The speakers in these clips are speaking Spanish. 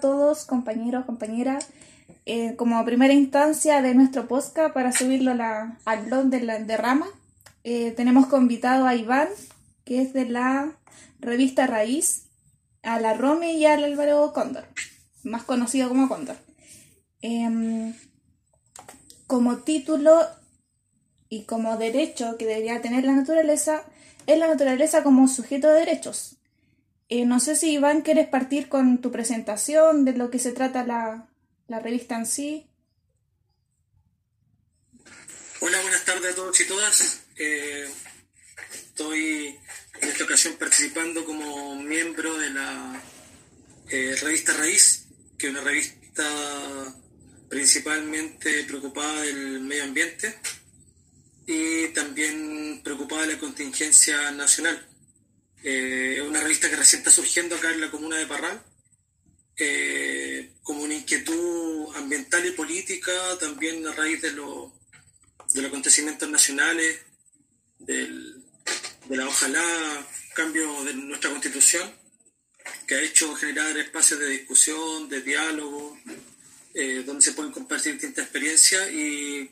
todos, compañeros, compañeras, eh, como primera instancia de nuestro podcast para subirlo al blog de, la, Rama. Eh, tenemos convitado a Iván, que es de la revista Raíz, a la Romy y al Álvaro Cóndor, más conocido como Cóndor. Em, como título y como derecho que debería tener la naturaleza, es la naturaleza como sujeto de derechos. Eh, no sé si Iván quieres partir con tu presentación de lo que se trata la, la revista en sí. Hola, buenas tardes a todos y todas. Eh, estoy en esta ocasión participando como miembro de la eh, revista Raíz, que es una revista principalmente preocupada del medio ambiente y también preocupada de la contingencia nacional. Eh, es una revista que recién está surgiendo acá en la comuna de Parral, eh, como una inquietud ambiental y política, también a raíz de, lo, de los acontecimientos nacionales, del, de la ojalá cambio de nuestra constitución, que ha hecho generar espacios de discusión, de diálogo, eh, donde se pueden compartir distintas experiencias y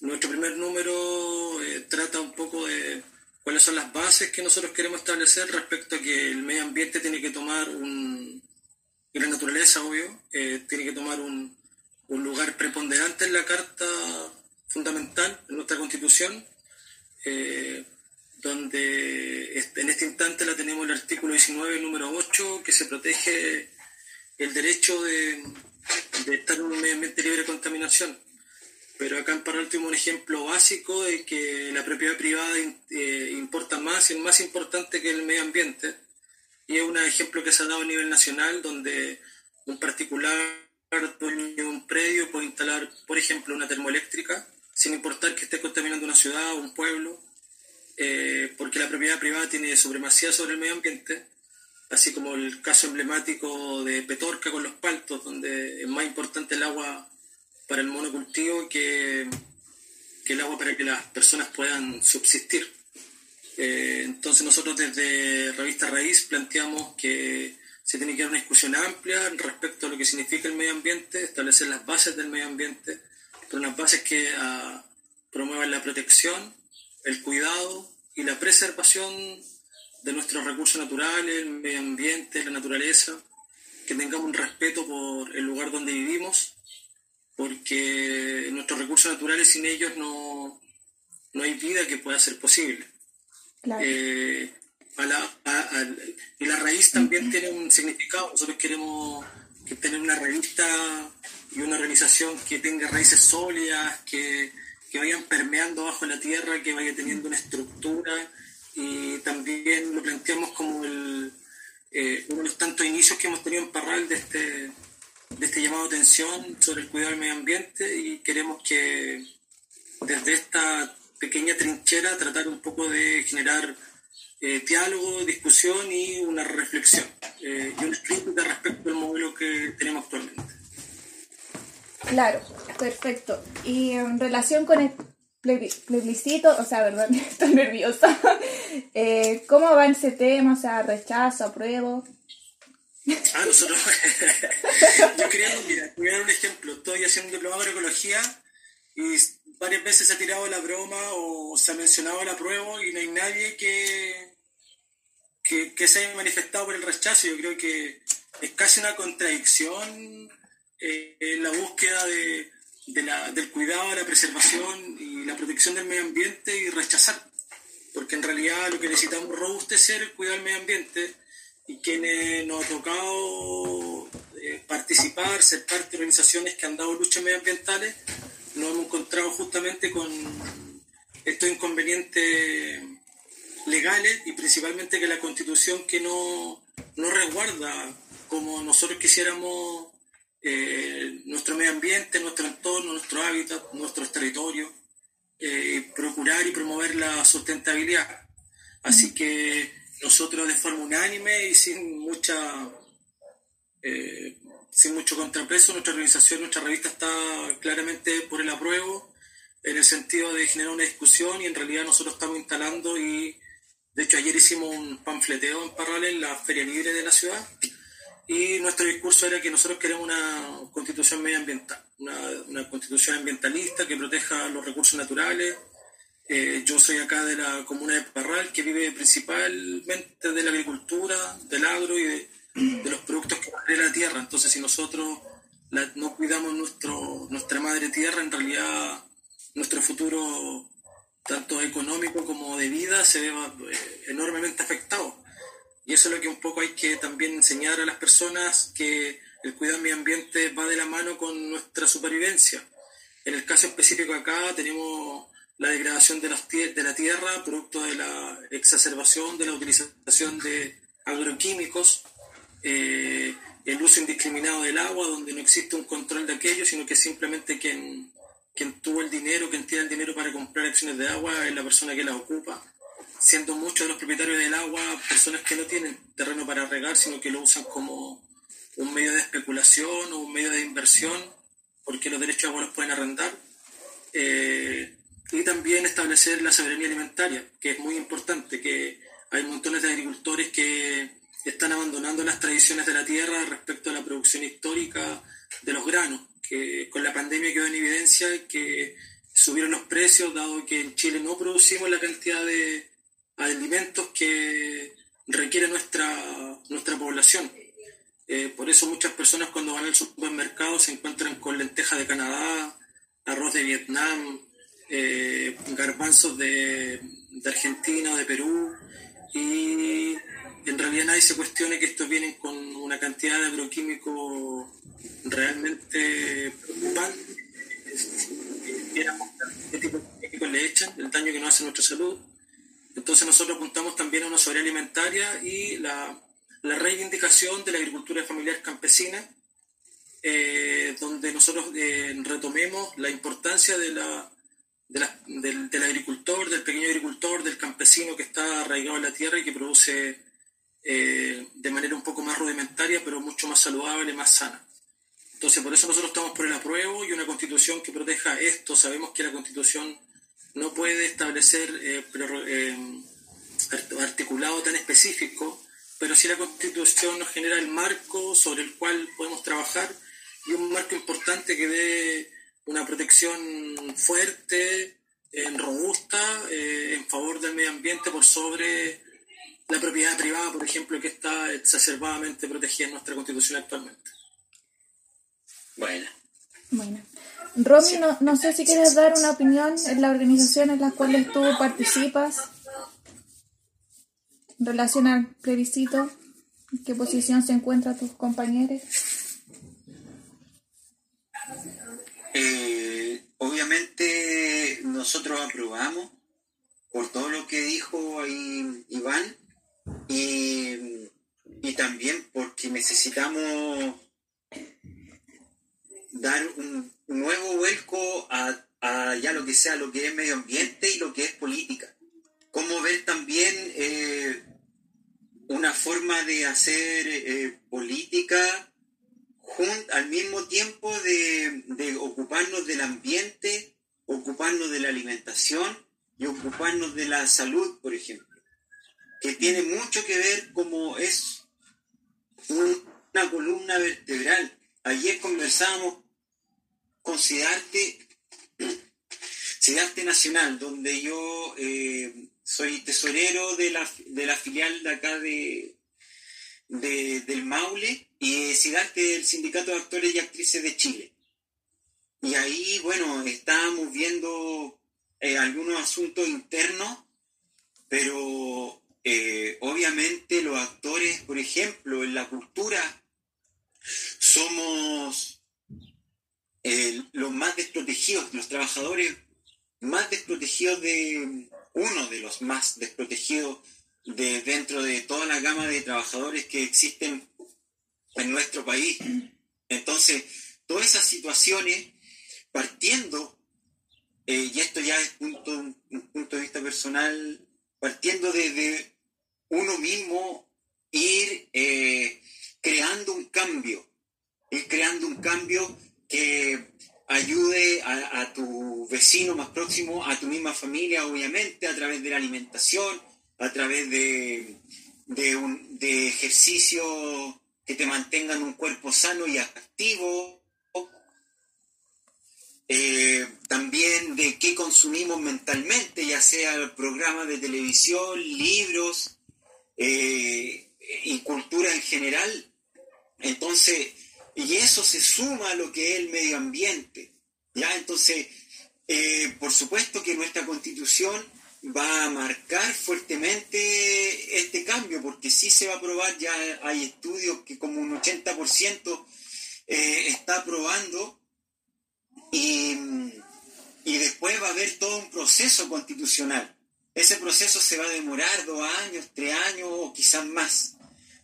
nuestro primer número eh, trata un poco de cuáles son las bases que nosotros queremos establecer respecto a que el medio ambiente tiene que tomar un, y la naturaleza, obvio, eh, tiene que tomar un, un, lugar preponderante en la Carta Fundamental, en nuestra Constitución, eh, donde en este instante la tenemos el artículo 19, número 8, que se protege el derecho de, de estar en un medio ambiente libre de contaminación. Pero acá en tuvimos un ejemplo básico de que la propiedad privada eh, importa más y es más importante que el medio ambiente. Y es un ejemplo que se ha dado a nivel nacional donde un particular dueño de un predio puede instalar, por ejemplo, una termoeléctrica sin importar que esté contaminando una ciudad o un pueblo, eh, porque la propiedad privada tiene supremacía sobre el medio ambiente, así como el caso emblemático de Petorca con los paltos, donde es más importante el agua para el monocultivo que, que el agua para que las personas puedan subsistir. Eh, entonces nosotros desde Revista Raíz planteamos que se tiene que dar una discusión amplia respecto a lo que significa el medio ambiente, establecer las bases del medio ambiente, pero unas bases que uh, promuevan la protección, el cuidado y la preservación de nuestros recursos naturales, el medio ambiente, la naturaleza, que tengamos un respeto por el lugar donde vivimos porque nuestros recursos naturales sin ellos no, no hay vida que pueda ser posible. Eh, y la raíz también tiene un significado. Nosotros queremos tener una revista y una organización que tenga raíces sólidas, que, que vayan permeando bajo la tierra, que vaya teniendo una estructura y también lo planteamos como el, eh, uno de los tantos inicios que hemos tenido en Parral de este, de este llamado de atención sobre el cuidado del medio ambiente y queremos que desde esta pequeña trinchera tratar un poco de generar eh, diálogo, discusión y una reflexión eh, y una crítica respecto al modelo que tenemos actualmente. Claro, perfecto. Y en relación con el plebiscito, o sea, perdón, estoy nerviosa. eh, ¿Cómo va ese tema? O sea, rechazo, apruebo. Ah, nosotros. yo quería, mira, dar un ejemplo. Estoy haciendo un diplomado de ecología y varias veces se ha tirado la broma o se ha mencionado la prueba y no hay nadie que, que, que, se haya manifestado por el rechazo. Yo creo que es casi una contradicción eh, en la búsqueda de, de la, del cuidado, la preservación y la protección del medio ambiente y rechazar. Porque en realidad lo que necesitamos robustecer es cuidar el medio ambiente y quienes nos ha tocado eh, participar, ser parte de organizaciones que han dado luchas medioambientales, nos hemos encontrado justamente con estos inconvenientes legales y principalmente que la constitución que no, no resguarda como nosotros quisiéramos eh, nuestro medio ambiente, nuestro entorno, nuestro hábitat, nuestros territorios, eh, procurar y promover la sustentabilidad. Así que nosotros de forma unánime y sin mucha eh, sin mucho contrapeso, nuestra organización, nuestra revista está claramente por el apruebo, en el sentido de generar una discusión y en realidad nosotros estamos instalando y de hecho ayer hicimos un panfleteo en paralelo en la Feria Libre de la ciudad y nuestro discurso era que nosotros queremos una constitución medioambiental, una, constitución ambientalista que proteja los recursos naturales. Eh, yo soy acá de la comuna de Parral, que vive principalmente de la agricultura, del agro y de, los productos que de la tierra. Entonces, si nosotros no cuidamos nuestro, nuestra madre tierra, en realidad nuestro futuro, tanto económico como de vida, se ve eh, enormemente afectado. Y eso es lo que un poco hay que también enseñar a las personas, que el cuidado medio ambiente va de la mano con nuestra supervivencia. En el caso específico acá tenemos la degradación de, de la tierra, producto de la exacerbación de la utilización de agroquímicos, eh, el uso indiscriminado del agua, donde no existe un control de aquello, sino que simplemente quien, quien tuvo el dinero, quien tiene el dinero para comprar acciones de agua, es la persona que las ocupa siendo muchos de los propietarios del agua personas que no tienen terreno para regar, sino que lo usan como un medio de especulación o un medio de inversión, porque los derechos de agua los pueden arrendar. Eh, y también establecer la soberanía alimentaria, que es muy importante, que hay montones de agricultores que están abandonando las tradiciones de la tierra respecto a la producción histórica de los granos, que con la pandemia quedó en evidencia que subieron los precios, dado que en Chile no producimos la cantidad de, alimentos que requiere nuestra, nuestra población. Eh, por eso muchas personas cuando van al supermercado se encuentran con lentejas de Canadá, arroz de Vietnam, eh, garbanzos de, de, Argentina o de Perú y en realidad nadie se cuestione que estos vienen con una cantidad de agroquímicos realmente preocupante. ¿Qué tipo de químicos le echan? El daño que nos hace a nuestra salud. Entonces nosotros apuntamos también a una soberanía alimentaria y la, reivindicación de la agricultura familiar campesina, eh, donde nosotros eh, retomemos la importancia de la, del, agricultor, del pequeño agricultor, del campesino que está arraigado en la tierra y que produce eh, de manera un poco más rudimentaria, pero mucho más saludable, más sana. Entonces, por eso nosotros estamos por el apruebo y una constitución que proteja esto. Sabemos que la constitución no puede establecer eh, eh, articulado tan específico, pero sí la Constitución nos genera el marco sobre el cual podemos trabajar y un marco importante que dé una protección fuerte, robusta, eh, en favor del medio ambiente por sobre la propiedad privada, por ejemplo, que está exacerbadamente protegida en nuestra Constitución actualmente. Bueno. Bueno. Romy, no, sé si quieres dar una opinión en la organización en la cual tú participas en relación al plebiscito. ¿En qué posición se encuentran tus compañeros? Eh, obviamente nosotros aprobamos por todo lo que dijo ahí Iván y, y también porque necesitamos dar un nuevo vuelco a, ya lo que sea, lo que es medio ambiente y lo que es política. Cómo ver también eh, una forma de hacer eh, política al mismo tiempo de, de ocuparnos del ambiente, ocuparnos de la alimentación y ocuparnos de la salud, por ejemplo, que tiene mucho que ver como es una columna vertebral. Ayer conversábamos con CIDARTE, Nacional, donde yo eh, soy tesorero de la, de la, filial de acá de, del Maule y CIDARTE el Sindicato de Actores y Actrices de Chile. Y ahí, bueno, estábamos viendo eh, algunos asuntos internos, pero eh, obviamente los actores, por ejemplo, en la cultura, somos los más desprotegidos, los trabajadores más desprotegidos de uno de los más desprotegidos de dentro de toda la gama de trabajadores que existen en nuestro país. Entonces, todas esas situaciones, partiendo, eh, y esto ya es punto, un punto de vista personal, partiendo desde uno mismo, ir eh, creando un cambio, ir creando un cambio que ayude a, tu vecino más próximo, a tu misma familia, obviamente, a través de la alimentación, a través de, de, un, de ejercicio que te mantengan un cuerpo sano y activo, eh, también de qué consumimos mentalmente, ya sea programas de televisión, libros eh, y cultura en general. Entonces, y eso se suma a lo que es el medio ambiente. ¿ya? Entonces, eh, por supuesto que nuestra constitución va a marcar fuertemente este cambio, porque sí se va a aprobar, ya hay estudios que como un 80% está aprobando y, después va a haber todo un proceso constitucional. Ese proceso se va a demorar dos años, tres años o quizás más.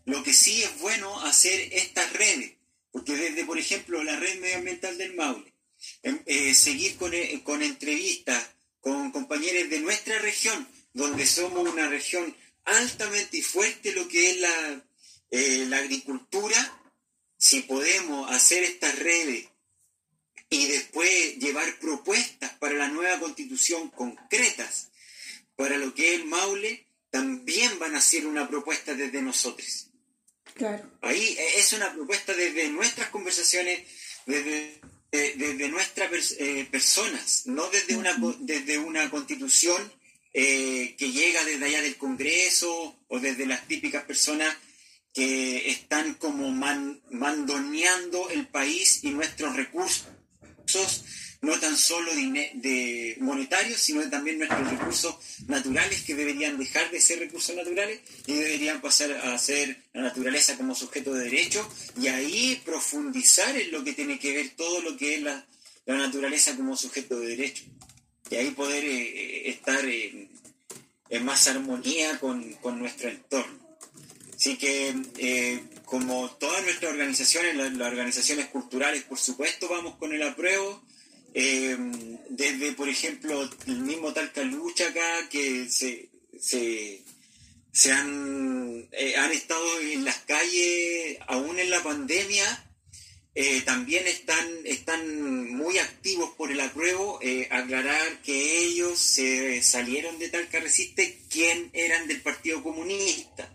Lo que sí es bueno hacer estas redes, porque desde, por ejemplo, la red medioambiental del Maule, em, eh, seguir con, eh, con entrevistas con compañeros de nuestra región, donde somos una región altamente y fuerte lo que es la, eh, la agricultura, si podemos hacer estas redes y después llevar propuestas para la nueva constitución concretas para lo que es el Maule, también van a ser una propuesta desde nosotros. Claro. Ahí eh, es una propuesta desde nuestras conversaciones, desde, desde nuestras eh, personas, no desde una, desde una constitución eh, que llega desde allá del Congreso o desde las típicas personas que están como mandoneando el país y nuestros recursos no tan solo de, monetarios, sino también nuestros recursos naturales que deberían dejar de ser recursos naturales y deberían pasar a ser la naturaleza como sujeto de derecho y ahí profundizar en lo que tiene que ver todo lo que es la, naturaleza como sujeto de derecho y ahí poder eh, eh, estar en, más armonía con, nuestro entorno. Así que eh, como todas nuestras organizaciones, las, organizaciones culturales, por supuesto, vamos con el apruebo. Eh, desde, por ejemplo, el mismo Talcalucha acá, que se, se, han, eh, han estado en las calles, aún en la pandemia, eh, también están, están muy activos por el apruebo. aclarar que ellos se salieron de Talca Resiste, quien eran del Partido Comunista.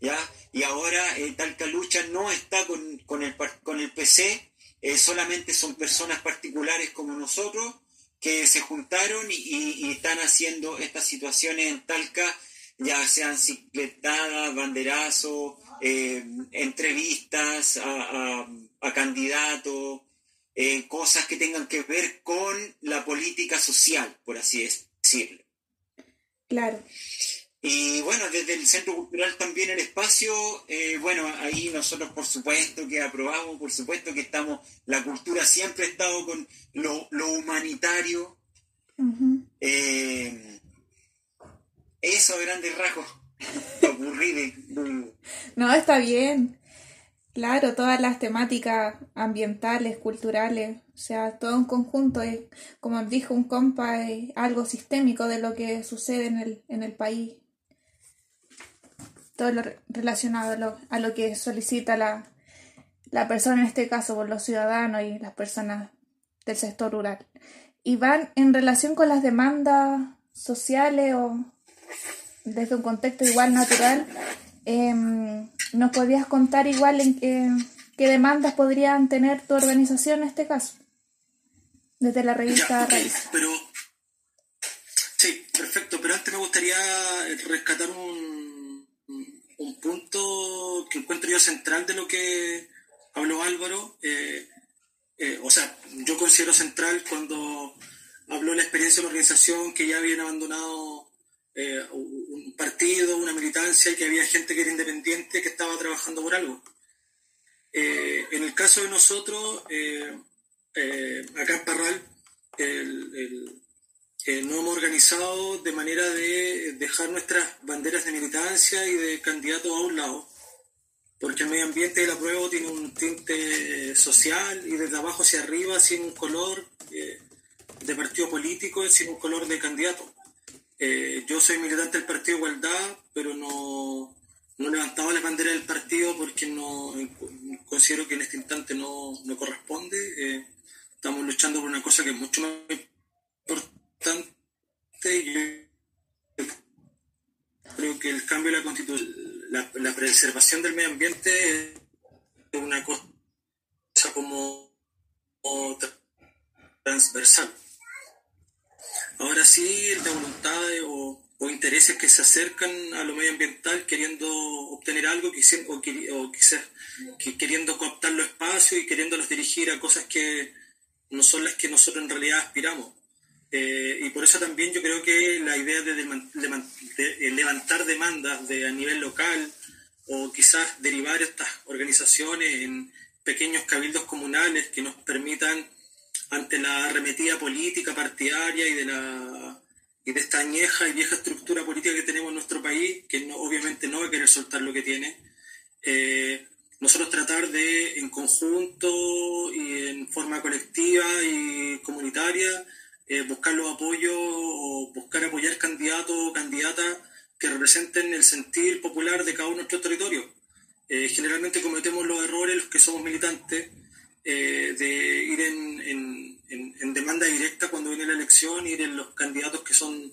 ¿ya? y ahora eh, Talcalucha no está con, con, el, con el PC, eh, solamente son personas particulares como nosotros que se juntaron y, están haciendo estas situaciones en Talca, ya sean cicletadas, banderazos, eh, entrevistas a, candidatos, eh, cosas que tengan que ver con la política social, por así decirlo. Claro. Y bueno, desde el Centro Cultural también el espacio, eh, bueno, ahí nosotros por supuesto que aprobamos, por supuesto que estamos, la cultura siempre ha estado con lo, humanitario. Eh, eso, grandes rasgos, No, está bien. Claro, todas las temáticas ambientales, culturales, o sea, todo un conjunto, es, como dijo un compa, es algo sistémico de lo que sucede en el, en el país todo lo relacionado a lo, que solicita la, persona, en este caso por los ciudadanos y las personas del sector rural. Y van en relación con las demandas sociales o desde un contexto igual natural, em, ¿nos podrías contar igual en qué, qué, demandas podrían tener tu organización en este caso? Desde la revista Raíz. Pero, sí, perfecto, pero antes me gustaría rescatar un, un punto que encuentro yo central de lo que habló Álvaro. Eh, eh, o sea, yo considero central cuando habló de la experiencia de la organización que ya habían abandonado eh, un partido, una militancia y que había gente que era independiente que estaba trabajando por algo. en el caso de nosotros, acá en Parral, el, eh, hemos organizado de manera de dejar nuestras banderas de militancia y de candidatos a un lado, porque el medio ambiente de la prueba tiene un tinte social y desde abajo hacia arriba sin un color eh, de partido político, sin un color de candidato. Eh, yo soy militante del Partido Igualdad, pero no, no levantaba la bandera del partido porque no considero que en este instante no, no corresponde. estamos luchando por una cosa que es mucho más importante creo que el cambio de la constitución, la, preservación del medio ambiente una cosa como, transversal. Ahora sí, de voluntades o, intereses que se acercan a lo medioambiental queriendo obtener algo o, o quizás queriendo cooptar los espacios y queriéndolos dirigir a cosas que no son las que nosotros en realidad aspiramos. Eh, y por eso también yo creo que la idea de, de, levantar demandas de, a nivel local o quizás derivar estas organizaciones en pequeños cabildos comunales que nos permitan, ante la arremetida política partidaria y de la y de esta añeja y vieja estructura política que tenemos en nuestro país, que no, obviamente no va a querer soltar lo que tiene, eh, nosotros tratar de, en conjunto y en forma colectiva y comunitaria, eh, buscar los apoyos o buscar apoyar candidatos o candidatas que representen el sentir popular de cada uno de nuestros territorios. Eh, generalmente cometemos los errores los que somos militantes eh, de ir en, en, en, demanda directa cuando viene la elección, ir en los candidatos que son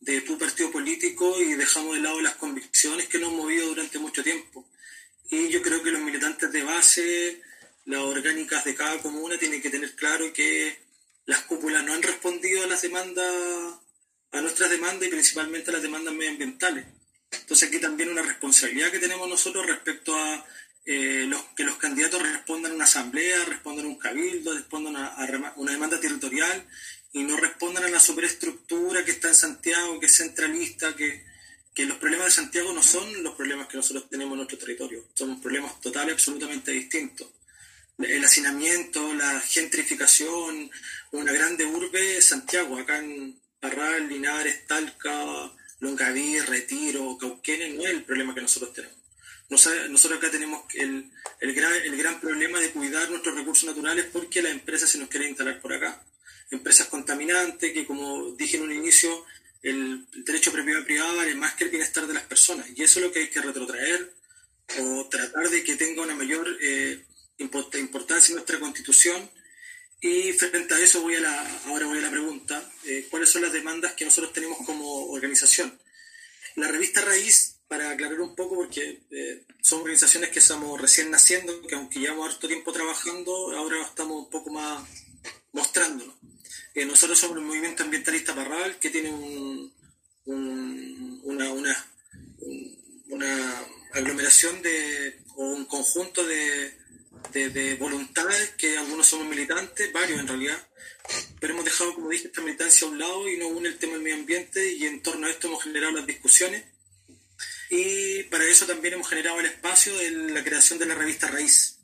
de tu partido político y dejamos de lado las convicciones que nos han movido durante mucho tiempo. Y yo creo que los militantes de base, las orgánicas de cada comuna, tienen que tener claro que las cúpulas no han respondido a las demandas, a nuestras demandas y principalmente a las demandas medioambientales. Entonces aquí también una responsabilidad que tenemos nosotros respecto a eh, que los candidatos respondan a una asamblea, respondan a un cabildo, respondan a, una demanda territorial y no respondan a la superestructura que está en Santiago, que es centralista, que, que los problemas de Santiago no son los problemas que nosotros tenemos en nuestro territorio, son problemas totales, absolutamente distintos el hacinamiento, la gentrificación, una grande urbe, Santiago, acá en Parral, Linares, Talca, Longaví, Retiro, Cauquenes, no es el problema que nosotros tenemos. Nosotros acá tenemos el, el, gran, el gran problema de cuidar nuestros recursos naturales porque las empresas se nos quieren instalar por acá. Empresas contaminantes que, como dije en un inicio, el, derecho propiedad privada vale más que el bienestar de las personas. Y eso es lo que hay que retrotraer o tratar de que tenga una mayor eh, importancia en nuestra constitución. Y frente a eso voy a la, ahora voy a la pregunta, eh, ¿cuáles son las demandas que nosotros tenemos como organización? La revista Raíz, para aclarar un poco, porque eh, son organizaciones que estamos recién naciendo, que aunque llevamos harto tiempo trabajando, ahora estamos un poco más mostrándonos. Eh, nosotros somos un movimiento ambientalista Parral, que tiene un, una, una, una aglomeración de, o un conjunto de, de, voluntades, que algunos somos militantes, varios en realidad, pero hemos dejado, como dije, esta militancia a un lado y nos une el tema del medio ambiente y en torno a esto hemos generado las discusiones. Y para eso también hemos generado el espacio de la creación de la revista Raíz.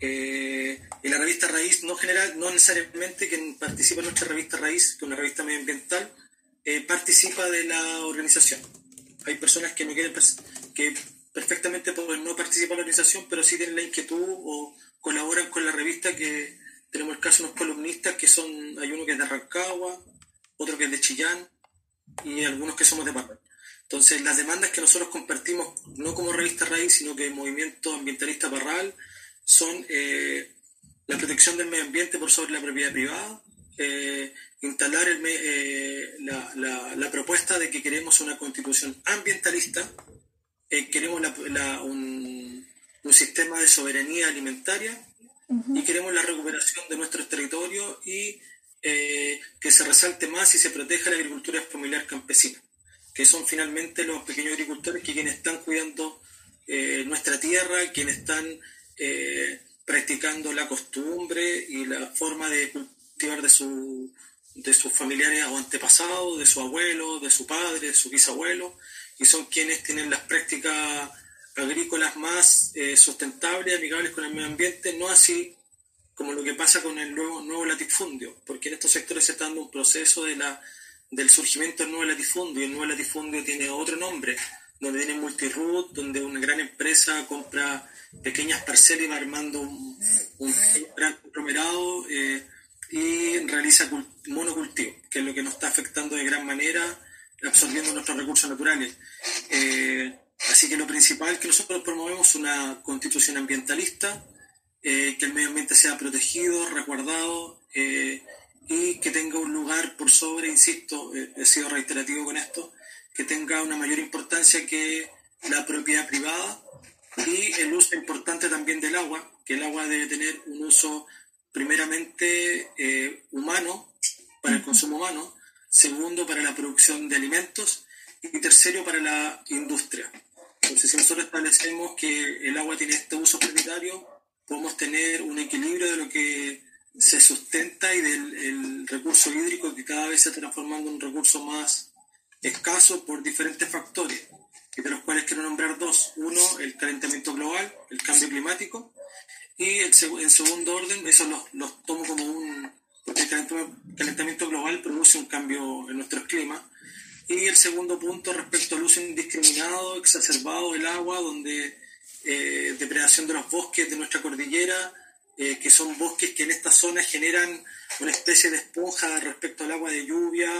Eh, y la revista Raíz no, general, no necesariamente quien participa en nuestra revista Raíz, que es una revista medioambiental, eh, participa de la organización. Hay personas que no quieren que perfectamente pueden no participar en la organización, pero sí tienen la inquietud o colaboran con la revista que tenemos el caso de unos columnistas que son, hay uno que es de Rancagua, otro que es de Chillán y algunos que somos de Parral. Entonces, las demandas que nosotros compartimos, no como revista raíz, sino que Movimiento Ambientalista Parral, son eh, la protección del medio ambiente por sobre la propiedad privada, eh, instalar el, eh, la, la, la, propuesta de que queremos una constitución ambientalista eh, queremos un, sistema de soberanía alimentaria y queremos la recuperación de nuestros territorios y eh, que se resalte más y se proteja la agricultura familiar campesina, que son finalmente los pequeños agricultores que quienes están cuidando eh, nuestra tierra, quienes están practicando la costumbre y la forma de cultivar de, su, de sus familiares o antepasados, de su abuelo, de su padre, de su bisabuelo, y son quienes tienen las prácticas agrícolas más eh, sustentables, amigables con el medio ambiente, no así como lo que pasa con el nuevo, nuevo latifundio, porque en estos sectores se está dando un proceso de la, del surgimiento del nuevo latifundio, y el nuevo latifundio tiene otro nombre, donde tiene multiroot, donde una gran empresa compra pequeñas parcelas y va armando un, gran conglomerado eh, y realiza monocultivo, que es lo que nos está afectando de gran manera absorbiendo nuestros recursos naturales. Eh, así que lo principal que nosotros promovemos es una constitución ambientalista, eh, que el medio ambiente sea protegido, resguardado eh, y que tenga un lugar por sobre, insisto, he sido reiterativo con esto, que tenga una mayor importancia que la propiedad privada y el uso importante también del agua, que el agua debe tener un uso primeramente eh, humano, para el consumo humano, segundo para la producción de alimentos y tercero para la industria. Entonces, si nosotros establecemos que el agua tiene este uso prioritario, podemos tener un equilibrio de lo que se sustenta y del recurso hídrico que cada vez se está transformando en un recurso más escaso por diferentes factores, de los cuales quiero nombrar dos. Uno, el calentamiento global, el cambio climático, y en segundo orden, eso los, los tomo como un... porque el calentamiento global produce un cambio en nuestros climas. Y el segundo punto respecto al uso indiscriminado, exacerbado del agua, donde eh, depredación de los bosques de nuestra cordillera, eh, que son bosques que en esta zona generan una especie de esponja respecto al agua de lluvia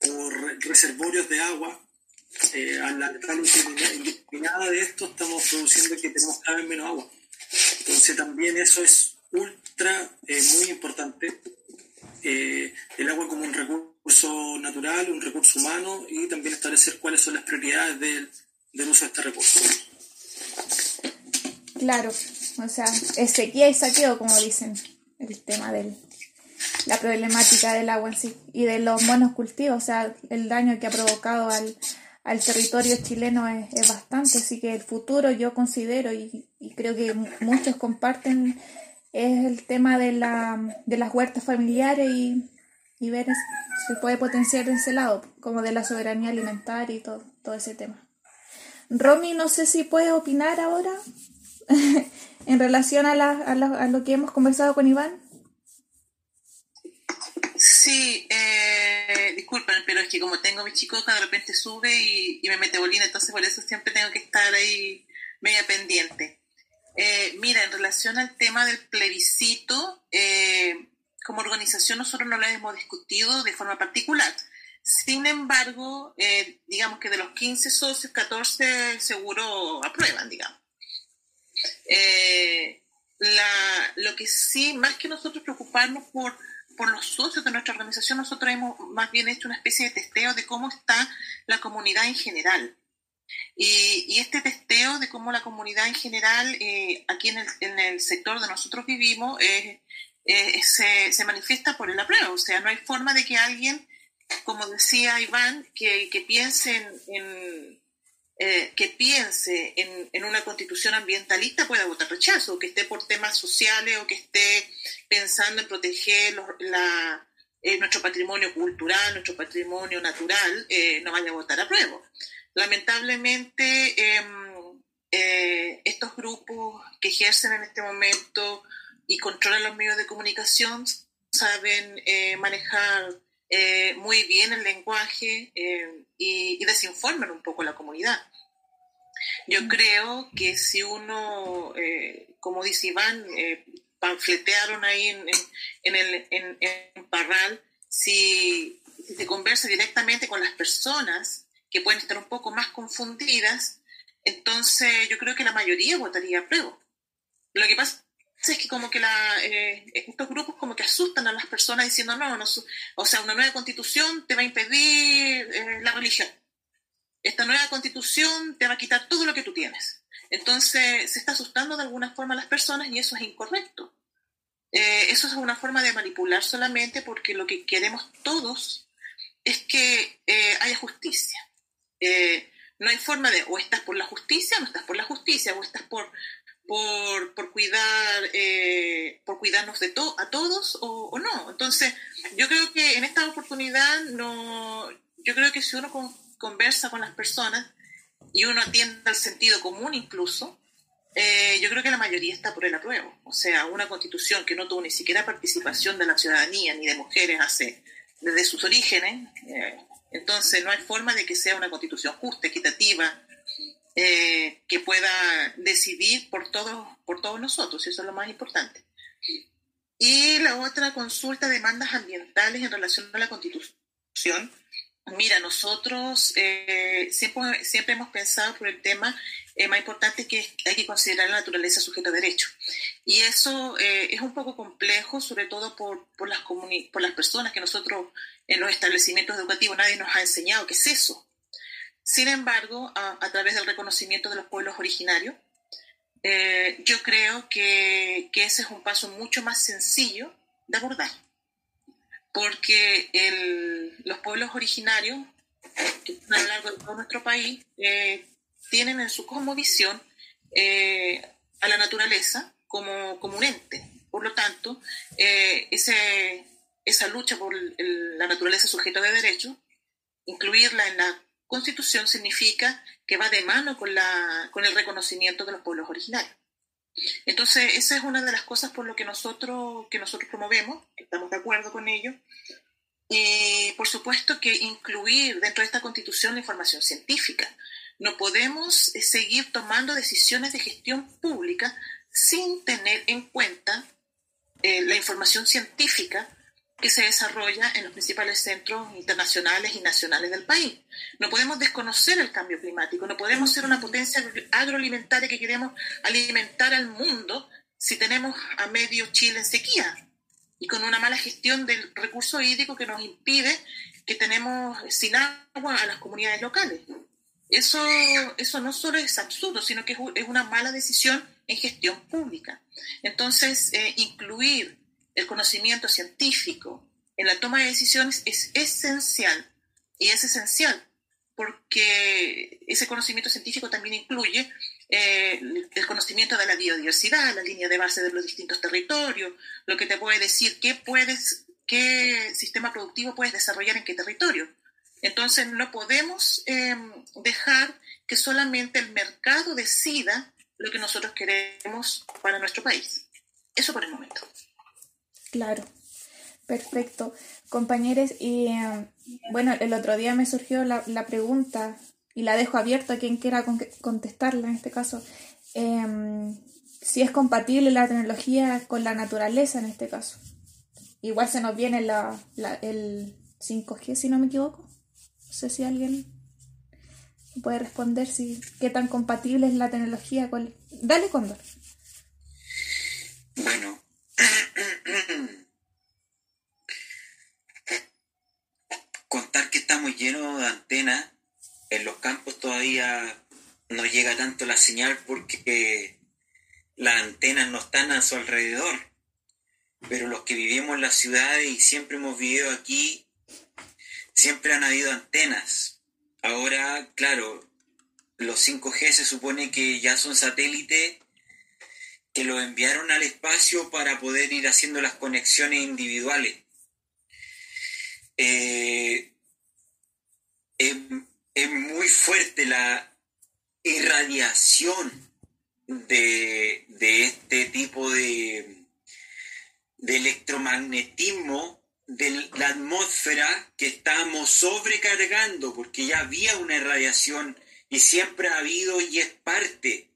o reservorios de agua. Eh, al la indiscriminada de esto estamos produciendo que tenemos cada vez menos agua. Entonces también eso es ultra, eh, muy importante. El agua como un recurso natural, un recurso humano y también establecer cuáles son las prioridades del, del uso de este recurso. Claro, o sea, es sequía y saqueo, como dicen, el tema de la problemática del agua en sí y de los buenos cultivos, o sea, el daño que ha provocado al, territorio chileno es, bastante, así que el futuro yo considero y, creo que muchos comparten es el tema de, la, de las huertas familiares y, y ver si se puede potenciar ese lado, como de la soberanía alimentaria y todo, todo ese tema. Romy, no sé si puedes opinar ahora. en relación a, lo que hemos conversado con Iván? Sí, eh, disculpen, pero es que como tengo mi chico de repente sube y, me mete bolina, entonces por eso siempre tengo que estar ahí media pendiente. Eh, mira, en relación al tema del plebiscito, eh, como organización nosotros no lo hemos discutido de forma particular. Sin embargo, eh, digamos que de los 15 socios, 14 seguro aprueban, digamos. Eh, la, lo que sí, más que nosotros preocuparnos por, por los socios de nuestra organización, nosotros hemos más bien hecho una especie de testeo de cómo está la comunidad en general. Y, y este testeo de cómo la comunidad en general, eh, aquí en el, en el, sector donde nosotros vivimos, eh, se, se, manifiesta por el apruebo. O sea, no hay forma de que alguien, como decía Iván, que, piense en eh, que piense en, una constitución ambientalista pueda votar rechazo, que esté por temas sociales o que esté pensando en proteger eh, nuestro patrimonio cultural, nuestro patrimonio natural, eh, no vaya a votar a Lamentablemente, em, estos grupos que ejercen en este momento y controlan los medios de comunicación saben manejar eh, muy bien el lenguaje eh, y, desinforman un poco la comunidad. Yo creo que si uno, eh, como dice Iván, panfletearon ahí en, en, el, en, Parral, si, se conversa directamente con las personas que pueden estar un poco más confundidas, entonces yo creo que la mayoría votaría a prueba. Lo que pasa es que como que la, eh, estos grupos como que asustan a las personas diciendo, no, no, o sea, una nueva constitución te va a impedir eh, la religión. Esta nueva constitución te va a quitar todo lo que tú tienes. Entonces se está asustando de alguna forma a las personas y eso es incorrecto. Eh, eso es una forma de manipular solamente porque lo que queremos todos es que haya justicia. No hay forma de o estás por la justicia no estás por la justicia, o estás por, por, por cuidar, eh, por cuidarnos de to a todos o, no. Entonces, yo creo que en esta oportunidad no, yo creo que si uno conversa con las personas y uno atiende al sentido común incluso, eh, yo creo que la mayoría está por el apruebo. O sea, una constitución que no tuvo ni siquiera participación de la ciudadanía ni de mujeres hace desde sus orígenes. Eh, entonces, no hay forma de que sea una constitución justa, equitativa, eh, que pueda decidir por todos, por todos nosotros, y eso es lo más importante. Y la otra consulta, demandas ambientales en relación a la constitución. Mira, nosotros eh, siempre, siempre hemos pensado por el tema eh, más importante que hay que considerar la naturaleza sujeto a derecho. Y eso es un poco complejo, sobre todo por, por, las por las personas que nosotros en los establecimientos educativos nadie nos ha enseñado qué es eso. Sin embargo, a, través del reconocimiento de los pueblos originarios, eh, yo creo que, que, ese es un paso mucho más sencillo de abordar, porque los pueblos originarios que a lo largo de todo nuestro país eh, tienen en su cosmovisión eh, a la naturaleza como, como, un ente. Por lo tanto, eh, esa lucha por la naturaleza sujeto de derecho, incluirla en la Constitución significa que va de mano con el reconocimiento de los pueblos originarios. Entonces, esa es una de las cosas por lo que nosotros, que nosotros promovemos, estamos de acuerdo con ello. Y por supuesto que incluir dentro de esta constitución la información científica. No podemos eh, seguir tomando decisiones de gestión pública sin tener en cuenta eh, la información científica que se desarrolla en los principales centros internacionales y nacionales del país. No podemos desconocer el cambio climático, no podemos ser una potencia agroalimentaria que queremos alimentar al mundo si tenemos a medio Chile en sequía y con una mala gestión del recurso hídrico que nos impide que tenemos sin agua a las comunidades locales. Eso, eso no solo es absurdo, sino que es una mala decisión en gestión pública. Entonces, eh, incluir el conocimiento científico en la toma de decisiones es esencial. Y es esencial porque ese conocimiento científico también incluye eh, el conocimiento de la biodiversidad, la línea de base de los distintos territorios, lo que te puede decir qué puedes, qué sistema productivo puedes desarrollar en qué territorio. Entonces no podemos em, dejar que solamente el mercado decida lo que nosotros queremos para nuestro país. Eso por el momento. Claro, perfecto. Compañeros, y eh, bueno, el otro día me surgió la, pregunta y la dejo abierta a quien quiera contestarla en este caso. Em, si es compatible la tecnología con la naturaleza en este caso. Igual se nos viene la, el 5G, si no me equivoco. No sé si alguien puede responder si qué tan compatible es la tecnología con... Dale, Cóndor. Bueno, Contar llenos de antenas, en los campos todavía no llega tanto la señal porque las antenas no están a su alrededor. Pero los que vivimos en las ciudades y siempre hemos vivido aquí, siempre han habido antenas. Ahora, claro, los 5G se supone que ya son satélites que lo enviaron al espacio para poder ir haciendo las conexiones individuales. Eh, es, muy fuerte la irradiación de, este tipo de, de electromagnetismo de la atmósfera que estamos sobrecargando, porque ya había una irradiación y siempre ha habido y es parte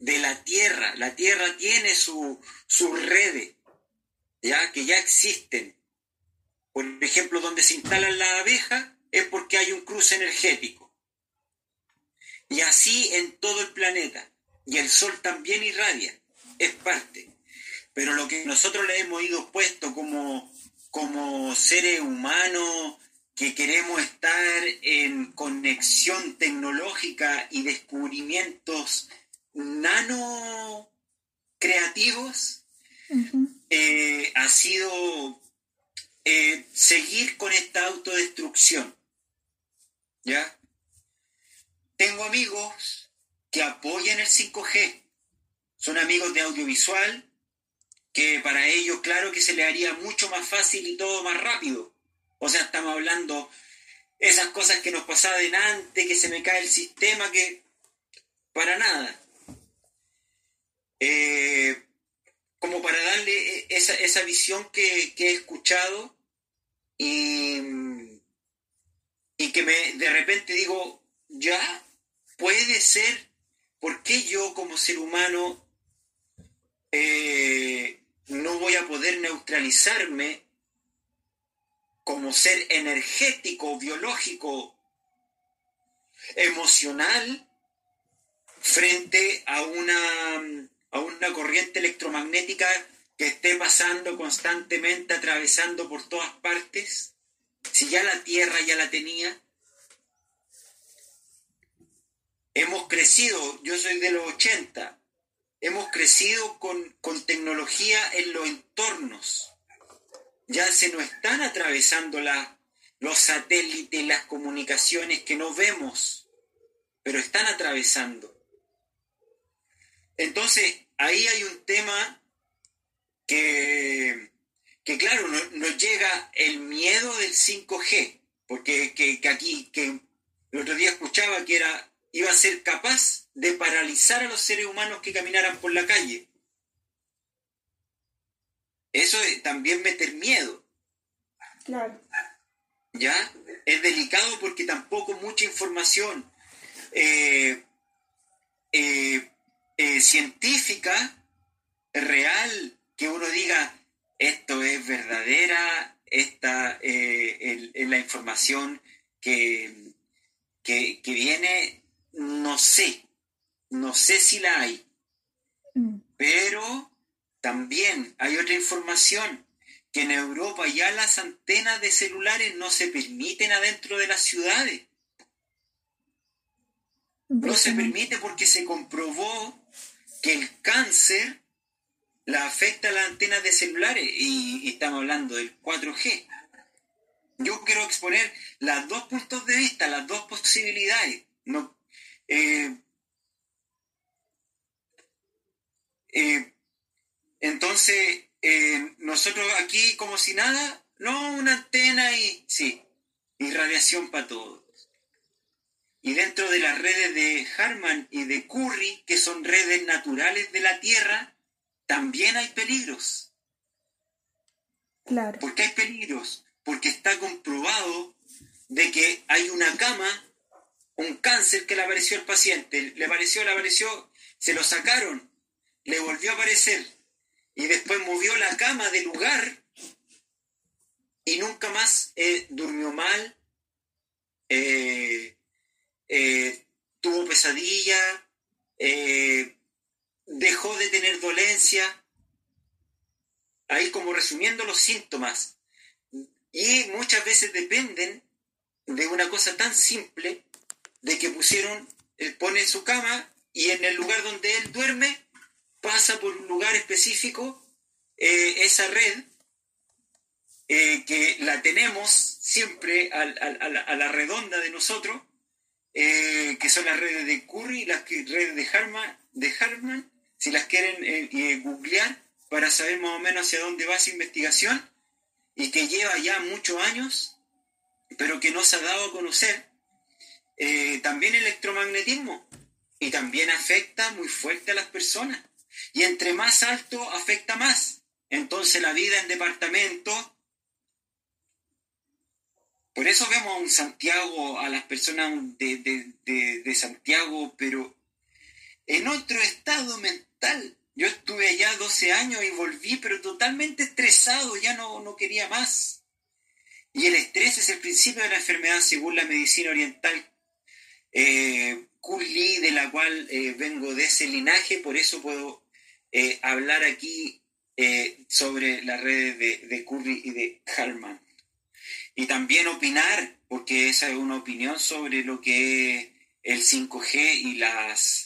de la tierra. La tierra tiene sus su redes, ya que ya existen. Por ejemplo, donde se instalan las abejas es porque hay un cruce energético. Y así en todo el planeta. Y el sol también irradia, es parte. Pero lo que nosotros le hemos ido puesto como, como seres humanos que queremos estar en conexión tecnológica y descubrimientos nano creativos eh, ha sido eh, seguir con esta autodestrucción. ¿Ya? Tengo amigos que apoyan el 5G. Son amigos de audiovisual que para ellos, claro que se le haría mucho más fácil y todo más rápido. O sea, estamos hablando esas cosas que nos pasaban antes, que se me cae el sistema, que para nada. Eh, como para darle e, esa, esa visión que, he escuchado y, y, que me de repente digo, ya puede ser, ¿por qué yo como ser humano eh, no voy a poder neutralizarme como ser energético, biológico, emocional, frente a una a una corriente electromagnética que esté pasando constantemente, atravesando por todas partes, si ya la Tierra ya la tenía. Hemos crecido, yo soy de los 80, hemos crecido con, con tecnología en los entornos. Ya se nos están atravesando los satélites, las comunicaciones que no vemos, pero están atravesando. Entonces, ahí hay un tema que, que claro, nos, llega el miedo del 5G, porque que, que aquí, que el otro día escuchaba que era, iba a ser capaz de paralizar a los seres humanos que caminaran por la calle. Eso es también meter miedo. Claro. ¿Ya? Es delicado porque tampoco mucha información eh, eh, eh, científica, real, que uno diga, esto es verdadera, esta es la información que, que, viene, no sé, no sé si la hay, mm. pero también hay otra información que en Europa ya las antenas de celulares no se permiten adentro de las ciudades. No se permite porque se comprobó que el cáncer la afecta a las antenas de celulares y, estamos hablando del 4G. Yo quiero exponer las dos puntos de vista, las dos posibilidades. No, eh, eh, entonces, eh, nosotros aquí como si nada, no, una antena y sí, irradiación para todos. Y dentro de las redes de Harman y de Curry, que son redes naturales de la Tierra, también hay peligros. Claro. ¿Por qué hay peligros? Porque está comprobado de que hay una cama, un cáncer que le apareció al paciente, le apareció, le apareció, se lo sacaron, le volvió a aparecer y después movió la cama del lugar y nunca más eh, durmió mal, eh, eh, tuvo pesadilla, eh, dejó de tener dolencia, ahí como resumiendo los síntomas. Y muchas veces dependen de una cosa tan simple, de que pusieron, él pone su cama y en el lugar donde él duerme pasa por un lugar específico eh, esa red que la tenemos siempre a, la redonda de nosotros eh, que son las redes de Curry las redes de Harman, de Harman si las quieren eh, eh, googlear para saber más o menos hacia dónde va esa investigación y que lleva ya muchos años, pero que no se ha dado a conocer. también electromagnetismo y también afecta muy fuerte a las personas. Y entre más alto afecta más. Entonces la vida en departamento por eso vemos a un Santiago, a las personas de, Santiago, pero en otro estado mental. Yo estuve allá 12 años y volví, pero totalmente estresado, ya no, no quería más. Y el estrés es el principio de la enfermedad según la medicina oriental. Eh, de la cual eh, vengo de ese linaje, por eso puedo eh, hablar aquí eh, sobre las redes de, de Curry y de Harman y también opinar, porque esa es una opinión sobre lo que es el 5G y las,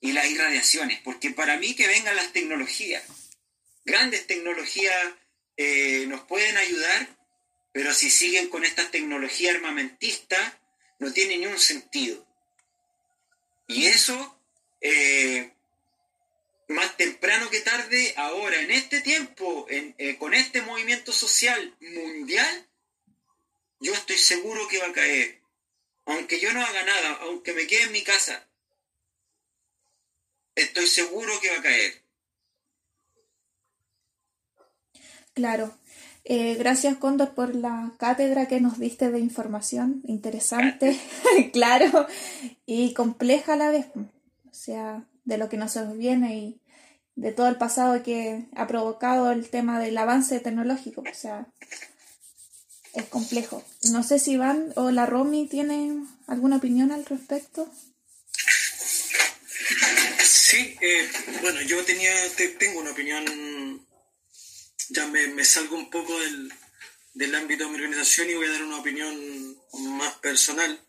y las irradiaciones, porque para mí que vengan las tecnologías, grandes tecnologías eh, nos pueden ayudar, pero si siguen con estas tecnologías armamentistas, no tiene ni un sentido. Y eso, eh, más temprano que tarde, ahora, en este tiempo, eh, con este movimiento social mundial, yo estoy seguro que va a caer. Aunque yo no haga nada, aunque me quede en mi casa, estoy seguro que va a caer. Claro. Eh, gracias, Cóndor, por la cátedra que nos diste de información interesante, claro, y compleja a la vez. O sea, de lo que nos viene y de todo el pasado que ha provocado el tema del avance tecnológico. O sea, es complejo. No sé si Iván o la Romy tienen alguna opinión al respecto. Sí, eh, bueno, yo tenía, tengo una opinión, ya me, salgo un poco del, del, ámbito de mi organización y voy a dar una opinión más personal.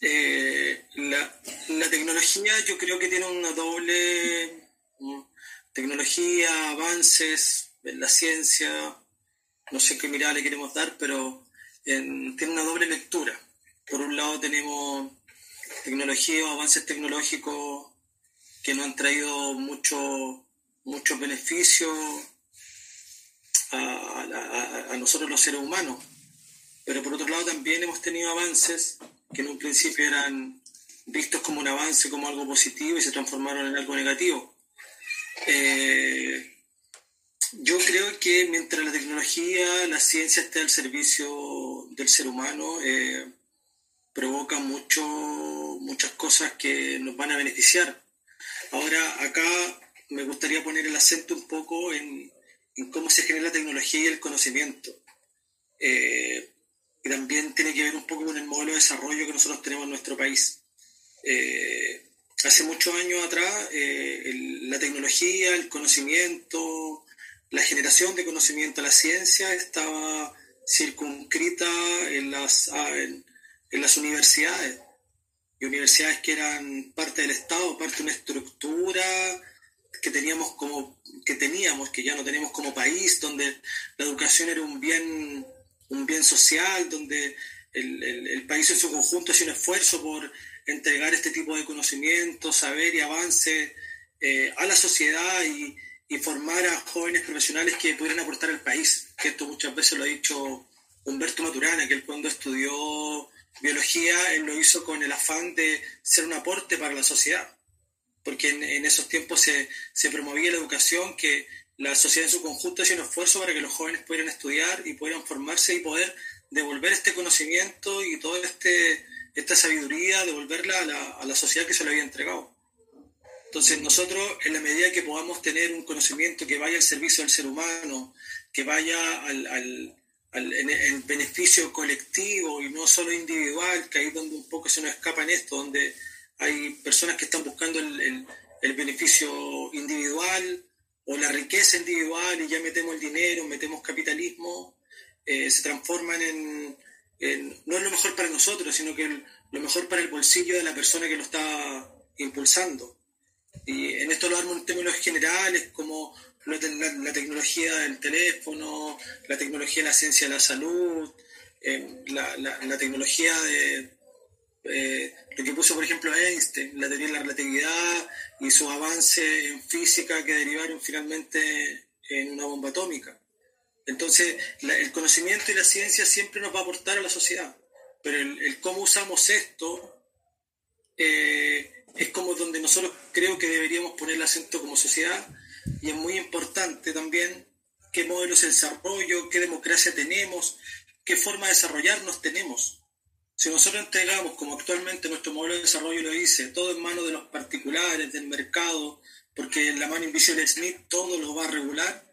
Eh, la, la, tecnología yo creo que tiene una doble mm, tecnología, avances en la ciencia, no sé qué mirada le queremos dar, pero tiene una doble lectura. Por un lado tenemos tecnología o avances tecnológicos que nos han traído muchos muchos beneficios a, a, nosotros los seres humanos. Pero por otro lado también hemos tenido avances que en un principio eran vistos como un avance, como algo positivo y se transformaron en algo negativo. Eh, yo creo que mientras la tecnología, la ciencia esté al servicio del ser humano, eh, provoca mucho, muchas cosas que nos van a beneficiar. Ahora, acá me gustaría poner el acento un poco en, cómo se genera la tecnología y el conocimiento. Eh, y también tiene que ver un poco con el modelo de desarrollo que nosotros tenemos en nuestro país. Eh, hace muchos años atrás, eh, la tecnología, el conocimiento, la generación de conocimiento, la ciencia estaba circunscrita en las universidades. Y universidades que eran parte del Estado, parte de una estructura que teníamos como que teníamos que ya no tenemos como país donde la educación era un bien un bien social donde el, país en su conjunto hace un esfuerzo por entregar este tipo de conocimiento, saber y avance eh, a la sociedad y, formar a jóvenes profesionales que pudieran aportar al país, que esto muchas veces lo ha dicho Humberto Maturana, que él cuando estudió biología, él lo hizo con el afán de ser un aporte para la sociedad porque en, esos tiempos se, se, promovía la educación, que la sociedad en su conjunto hacía un esfuerzo para que los jóvenes pudieran estudiar y pudieran formarse y poder devolver este conocimiento y toda este, esta sabiduría, devolverla a la, a la sociedad que se le había entregado. Entonces nosotros, en la medida que podamos tener un conocimiento que vaya al servicio del ser humano, que vaya al, al, al en, beneficio colectivo y no solo individual, que ahí es donde un poco se nos escapa en esto, donde hay personas que están buscando el, el, beneficio individual o la riqueza individual y ya metemos el dinero, metemos capitalismo, eh, se transforman en, no es lo mejor para nosotros, sino que lo mejor para el bolsillo de la persona que lo está impulsando. Y en esto lo damos en términos generales, como la, tecnología del teléfono, la tecnología de la ciencia de la salud, eh, la, la, tecnología de, eh, lo que puso, por ejemplo, Einstein, la teoría de la relatividad y su avance en física que derivaron finalmente en una bomba atómica. Entonces, el conocimiento y la ciencia siempre nos va a aportar a la sociedad, pero el, cómo usamos esto eh, es como donde nosotros creo que deberíamos poner el acento como sociedad y es muy importante también qué modelos de desarrollo, qué democracia tenemos, qué forma de desarrollarnos tenemos si nosotros entregamos, como actualmente nuestro modelo de desarrollo lo dice, todo en manos de los particulares, del mercado, porque en la mano invisible de Smith todo lo va a regular,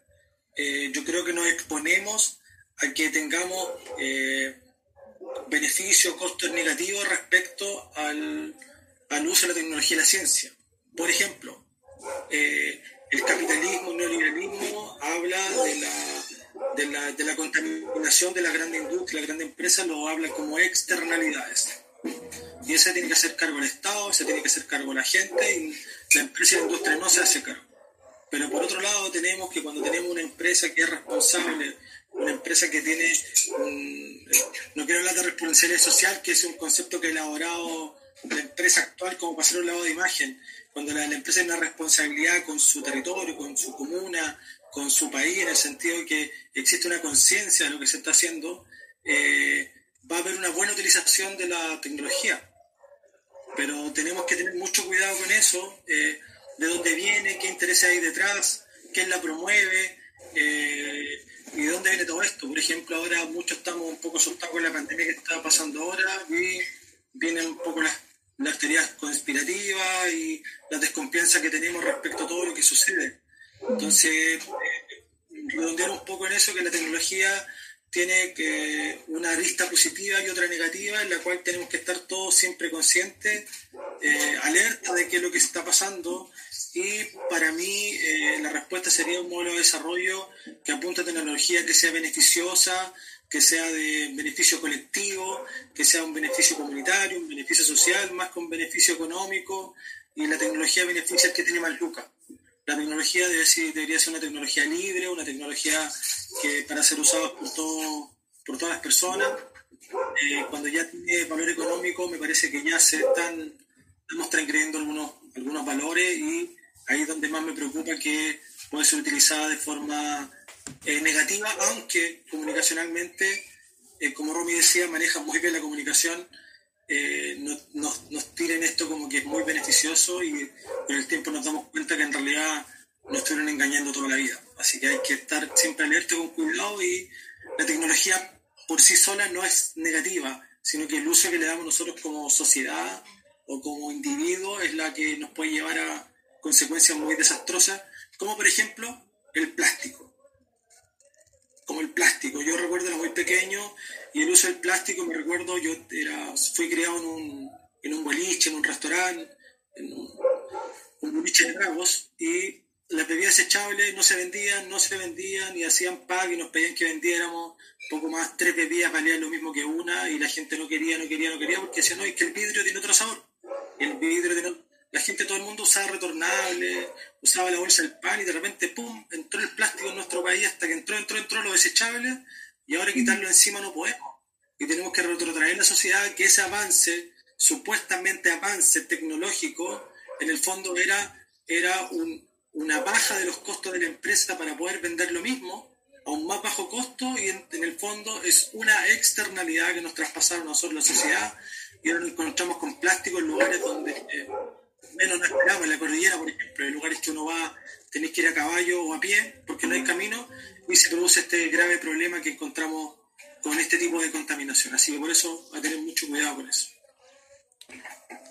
eh, yo creo que nos exponemos a que tengamos eh, beneficios, costos negativos respecto al, al, uso de la tecnología y la ciencia. Por ejemplo, eh, el capitalismo, el neoliberalismo habla de la de la, de la contaminación de la gran industria, la gran empresa, lo habla como externalidades. Y ese tiene que hacer cargo el Estado, ese tiene que hacer cargo la gente, y la empresa y la industria no se hace cargo. Pero por otro lado tenemos que cuando tenemos una empresa que es responsable, una empresa que tiene, no quiero hablar de responsabilidad social, que es un concepto que ha elaborado la empresa actual como para hacer un lavado de imagen, cuando la, la empresa tiene una responsabilidad con su territorio, con su comuna, con su país, en el sentido de que existe una conciencia de lo que se está haciendo, eh, va a haber una buena utilización de la tecnología. Pero tenemos que tener mucho cuidado con eso, eh, de dónde viene, qué interés hay detrás, quién la promueve eh, y de dónde viene todo esto. Por ejemplo, ahora muchos estamos un poco asustados con la pandemia que está pasando ahora y vienen un poco las, las teorías conspirativas y la desconfianza que tenemos respecto a todo lo que sucede. Entonces, redondear un poco en eso, que la tecnología tiene que una arista positiva y otra negativa, en la cual tenemos que estar todos siempre conscientes, eh, alerta de qué es lo que está pasando y para mí eh, la respuesta sería un modelo de desarrollo que apunta a tecnología que sea beneficiosa, que sea de beneficio colectivo, que sea un beneficio comunitario, un beneficio social, más que un beneficio económico, y la tecnología beneficia el que tiene más lucas. La tecnología debe ser, debería ser una tecnología libre, una tecnología que para ser usada por, todo, por todas las personas. Eh, cuando ya tiene valor económico, me parece que ya se están, estamos transgrediendo algunos, algunos valores y ahí es donde más me preocupa que puede ser utilizada de forma eh, negativa, aunque comunicacionalmente, eh, como Romy decía, maneja muy bien la comunicación, eh, nos, nos, tiren esto como que es muy beneficioso y con el tiempo nos damos cuenta que en realidad nos estuvieron engañando toda la vida. Así que hay que estar siempre alerta con cuidado y la tecnología por sí sola no es negativa, sino que el uso que le damos nosotros como sociedad o como individuo es la que nos puede llevar a consecuencias muy desastrosas, como por ejemplo el plástico como el plástico. Yo recuerdo era muy pequeño y el uso del plástico, me recuerdo, yo era, fui criado en un, en un boliche, en un restaurante, en un, boliche de tragos y las bebidas echables no se vendían, no se vendían y hacían pack y nos pedían que vendiéramos poco más, tres bebidas valían lo mismo que una y la gente no quería, no quería, no quería porque decía, no, es que el vidrio tiene otro sabor. El vidrio tiene la gente, todo el mundo usaba retornable, usaba la bolsa del pan y de repente, ¡pum!, entró el plástico en nuestro país hasta que entró, entró, entró lo desechable y ahora quitarlo encima no podemos. Y tenemos que retrotraer la sociedad que ese avance, supuestamente avance tecnológico, en el fondo era, era una baja de los costos de la empresa para poder vender lo mismo a un más bajo costo y en, el fondo es una externalidad que nos traspasaron a nosotros la sociedad y ahora nos encontramos con plástico en lugares donde... Eh, menos no esperamos, en la cordillera, por ejemplo, en lugares que uno va, tenéis que ir a caballo o a pie porque no hay camino y se produce este grave problema que encontramos con este tipo de contaminación. Así que por eso que tener mucho cuidado con eso.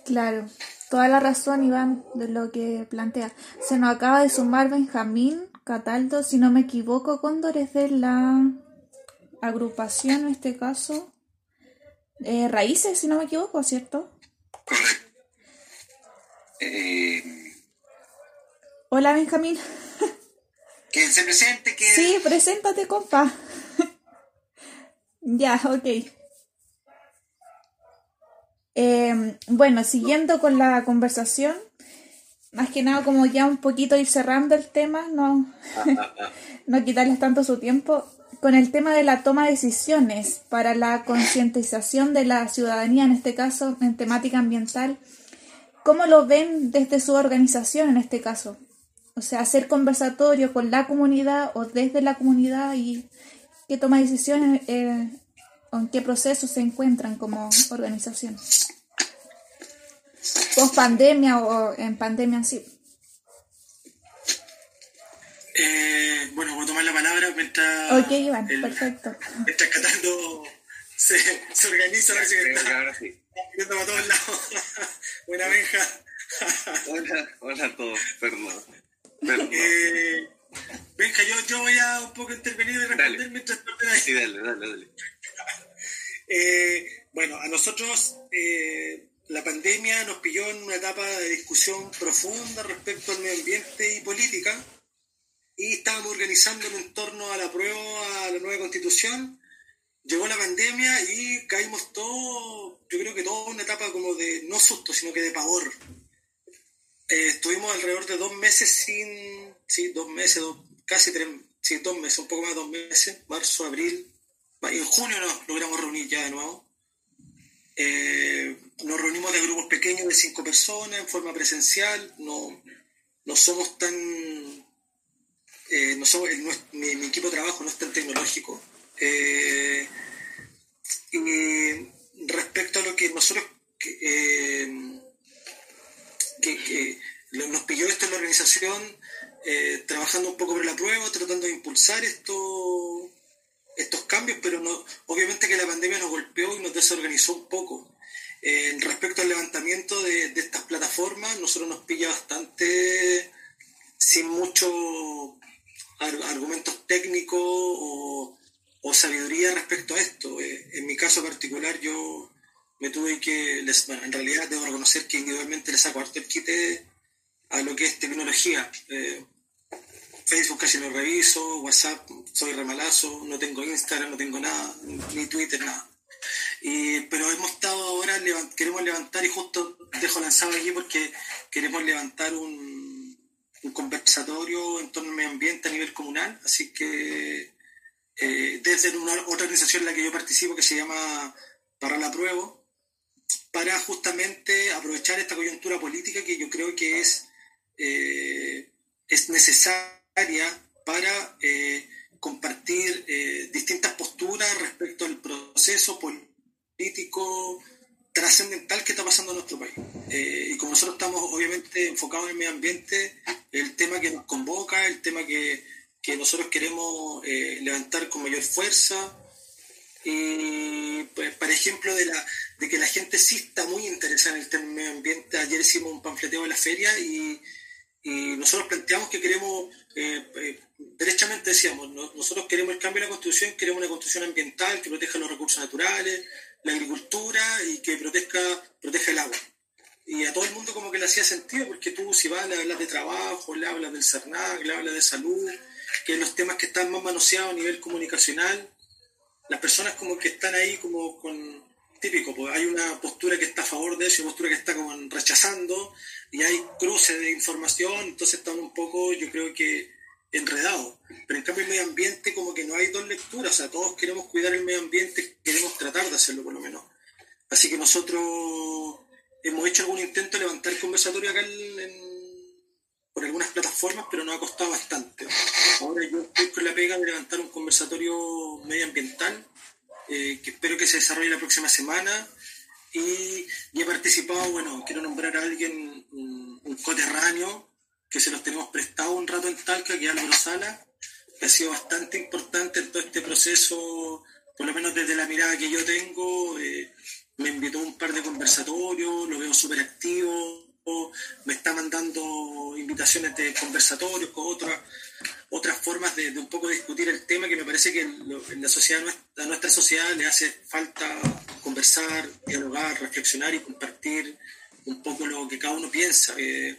Claro, toda la razón, Iván, de lo que plantea. Se nos acaba de sumar Benjamín Cataldo, si no me equivoco, Cóndores de la agrupación, en este caso, eh, Raíces, si no me equivoco, ¿cierto? Correcto. Eh, Hola, Benjamín. Que se presente, que... Sí, preséntate, compa. ya, ok. Em, bueno, siguiendo con la conversación, más que nada como ya un poquito ir cerrando el tema, no, no quitarles tanto su tiempo, con el tema de la toma de decisiones para la concientización de la ciudadanía, en este caso en temática ambiental ¿Cómo lo ven desde su organización en este caso? O sea, hacer conversatorio con la comunidad o desde la comunidad y qué toma decisiones eh, o en qué proceso se encuentran como organización. Post pandemia o en pandemia en sí. Eh, bueno, voy a tomar la palabra mientras. Ok, Iván, perfecto. Mientras Catando se, se organiza, la secretaria. Sí. Yendo para todos lados. Buena Benja. hola, hola a todos, perdón. Eh, Benja, yo, yo voy a un poco intervenir y responder dale. mientras ahí. Sí, dale, dale, dale. Eh, bueno, a nosotros eh, la pandemia nos pilló en una etapa de discusión profunda respecto al medio ambiente y política y estábamos organizando en torno a la prueba a la nueva constitución llegó la pandemia y caímos todos, yo creo que todos en una etapa como de, no susto, sino que de pavor. Eh, estuvimos alrededor de dos meses sin, sí, dos meses, casi tres, sí, dos meses, un poco más de dos meses, marzo, abril. En junio nos logramos reunir ya de nuevo. Eh, nos reunimos de grupos pequeños de cinco personas en forma presencial. No, no somos tan. Eh, no somos, mi, equipo de trabajo no es tan tecnológico. Y respecto a lo que nosotros que, nos pilló esto en la organización, eh, trabajando un poco por la prueba, tratando de impulsar esto, estos cambios, pero no, obviamente que la pandemia nos golpeó y nos desorganizó un poco. respecto al levantamiento de, de estas plataformas, nosotros nos pilla bastante sin muchos argumentos técnicos o o sabiduría respecto a esto. Eh, en mi caso particular yo me tuve que, les, en realidad debo reconocer que individualmente les saco harto el quite a lo que es tecnología. Eh, Facebook casi no reviso, WhatsApp soy remalazo, no tengo Instagram, no tengo nada, ni Twitter, nada. pero hemos estado ahora, queremos levantar, y justo dejo lanzado aquí porque queremos levantar un, un conversatorio en torno al medio ambiente a nivel comunal, así que eh, desde una, otra organización en la que yo participo que se llama Para la Prueba, para justamente aprovechar esta coyuntura política que yo creo que es, eh, es necesaria para eh, compartir distintas posturas respecto al proceso político trascendental que está pasando en nuestro país. y como nosotros estamos obviamente enfocados en el medio ambiente, el tema que nos convoca, el tema que que nosotros queremos eh, levantar con mayor fuerza. Y, por ejemplo, de, la, de que la gente sí está muy interesada en el tema del medio ambiente. Ayer hicimos un panfleteo en la feria y, nosotros planteamos que queremos, eh, eh, derechamente decíamos, nosotros queremos el cambio de la constitución, queremos una constitución ambiental que proteja los recursos naturales, la agricultura y que proteja, proteja el agua. Y a todo el mundo como que le hacía sentido, porque tú si vas, le hablas de trabajo, le hablas del CERNAC, le hablas de salud, que los temas que están más manoseados a nivel comunicacional, las personas como que están ahí como con típico, pues hay una postura que está a favor de eso y una postura que está como rechazando y hay cruces de información, entonces están un poco, yo creo que enredados. Pero en cambio el medio ambiente como que no hay dos lecturas, o sea, todos queremos cuidar el medio ambiente, queremos tratar de hacerlo por lo menos. Así que nosotros hemos hecho algún intento de levantar conversatorio acá en por algunas plataformas, pero nos ha costado bastante. Ahora yo estoy con la pega de levantar un conversatorio medioambiental, eh, que espero que se desarrolle la próxima semana. Y, he participado, bueno, quiero nombrar a alguien, un, coterráneo, que se los tenemos prestado un rato en Talca, que es Álvaro Sala, que ha sido bastante importante en todo este proceso, por lo menos desde la mirada que yo tengo. Eh, me invitó a un par de conversatorios, lo veo súper activo, me está mandando invitaciones de conversatorios con otras otras formas de, un poco discutir el tema que me parece que en la sociedad a nuestra sociedad le hace falta conversar, dialogar, reflexionar y compartir un poco lo que cada uno piensa. Eh,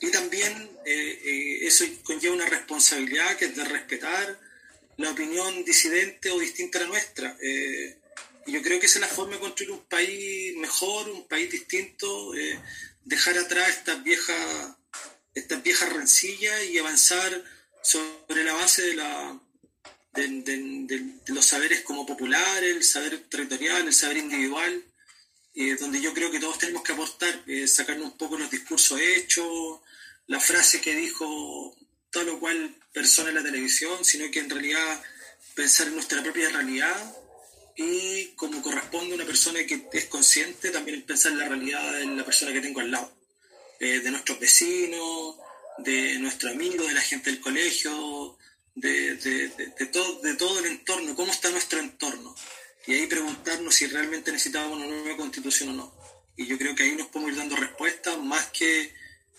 y también eh, eh, eso conlleva una responsabilidad que es de respetar la opinión disidente o distinta a la nuestra. y yo creo que esa es la forma de construir un país mejor, un país distinto, dejar atrás estas viejas estas viejas rencillas y avanzar sobre la base de la de, los saberes como populares, el saber territorial, el saber individual, eh, donde yo creo que todos tenemos que aportar, eh, sacarnos un poco los discursos hechos, la frase que dijo tal o cual persona en la televisión, sino que en realidad pensar en nuestra propia realidad y como corresponde a una persona que es consciente, también pensar en la realidad de la persona que tengo al lado, eh, de nuestros vecinos, de nuestro amigo, de la gente del colegio, de, todo, de todo el entorno, cómo está nuestro entorno. Y ahí preguntarnos si realmente necesitábamos una nueva constitución o no. Y yo creo que ahí nos podemos ir dando respuestas más que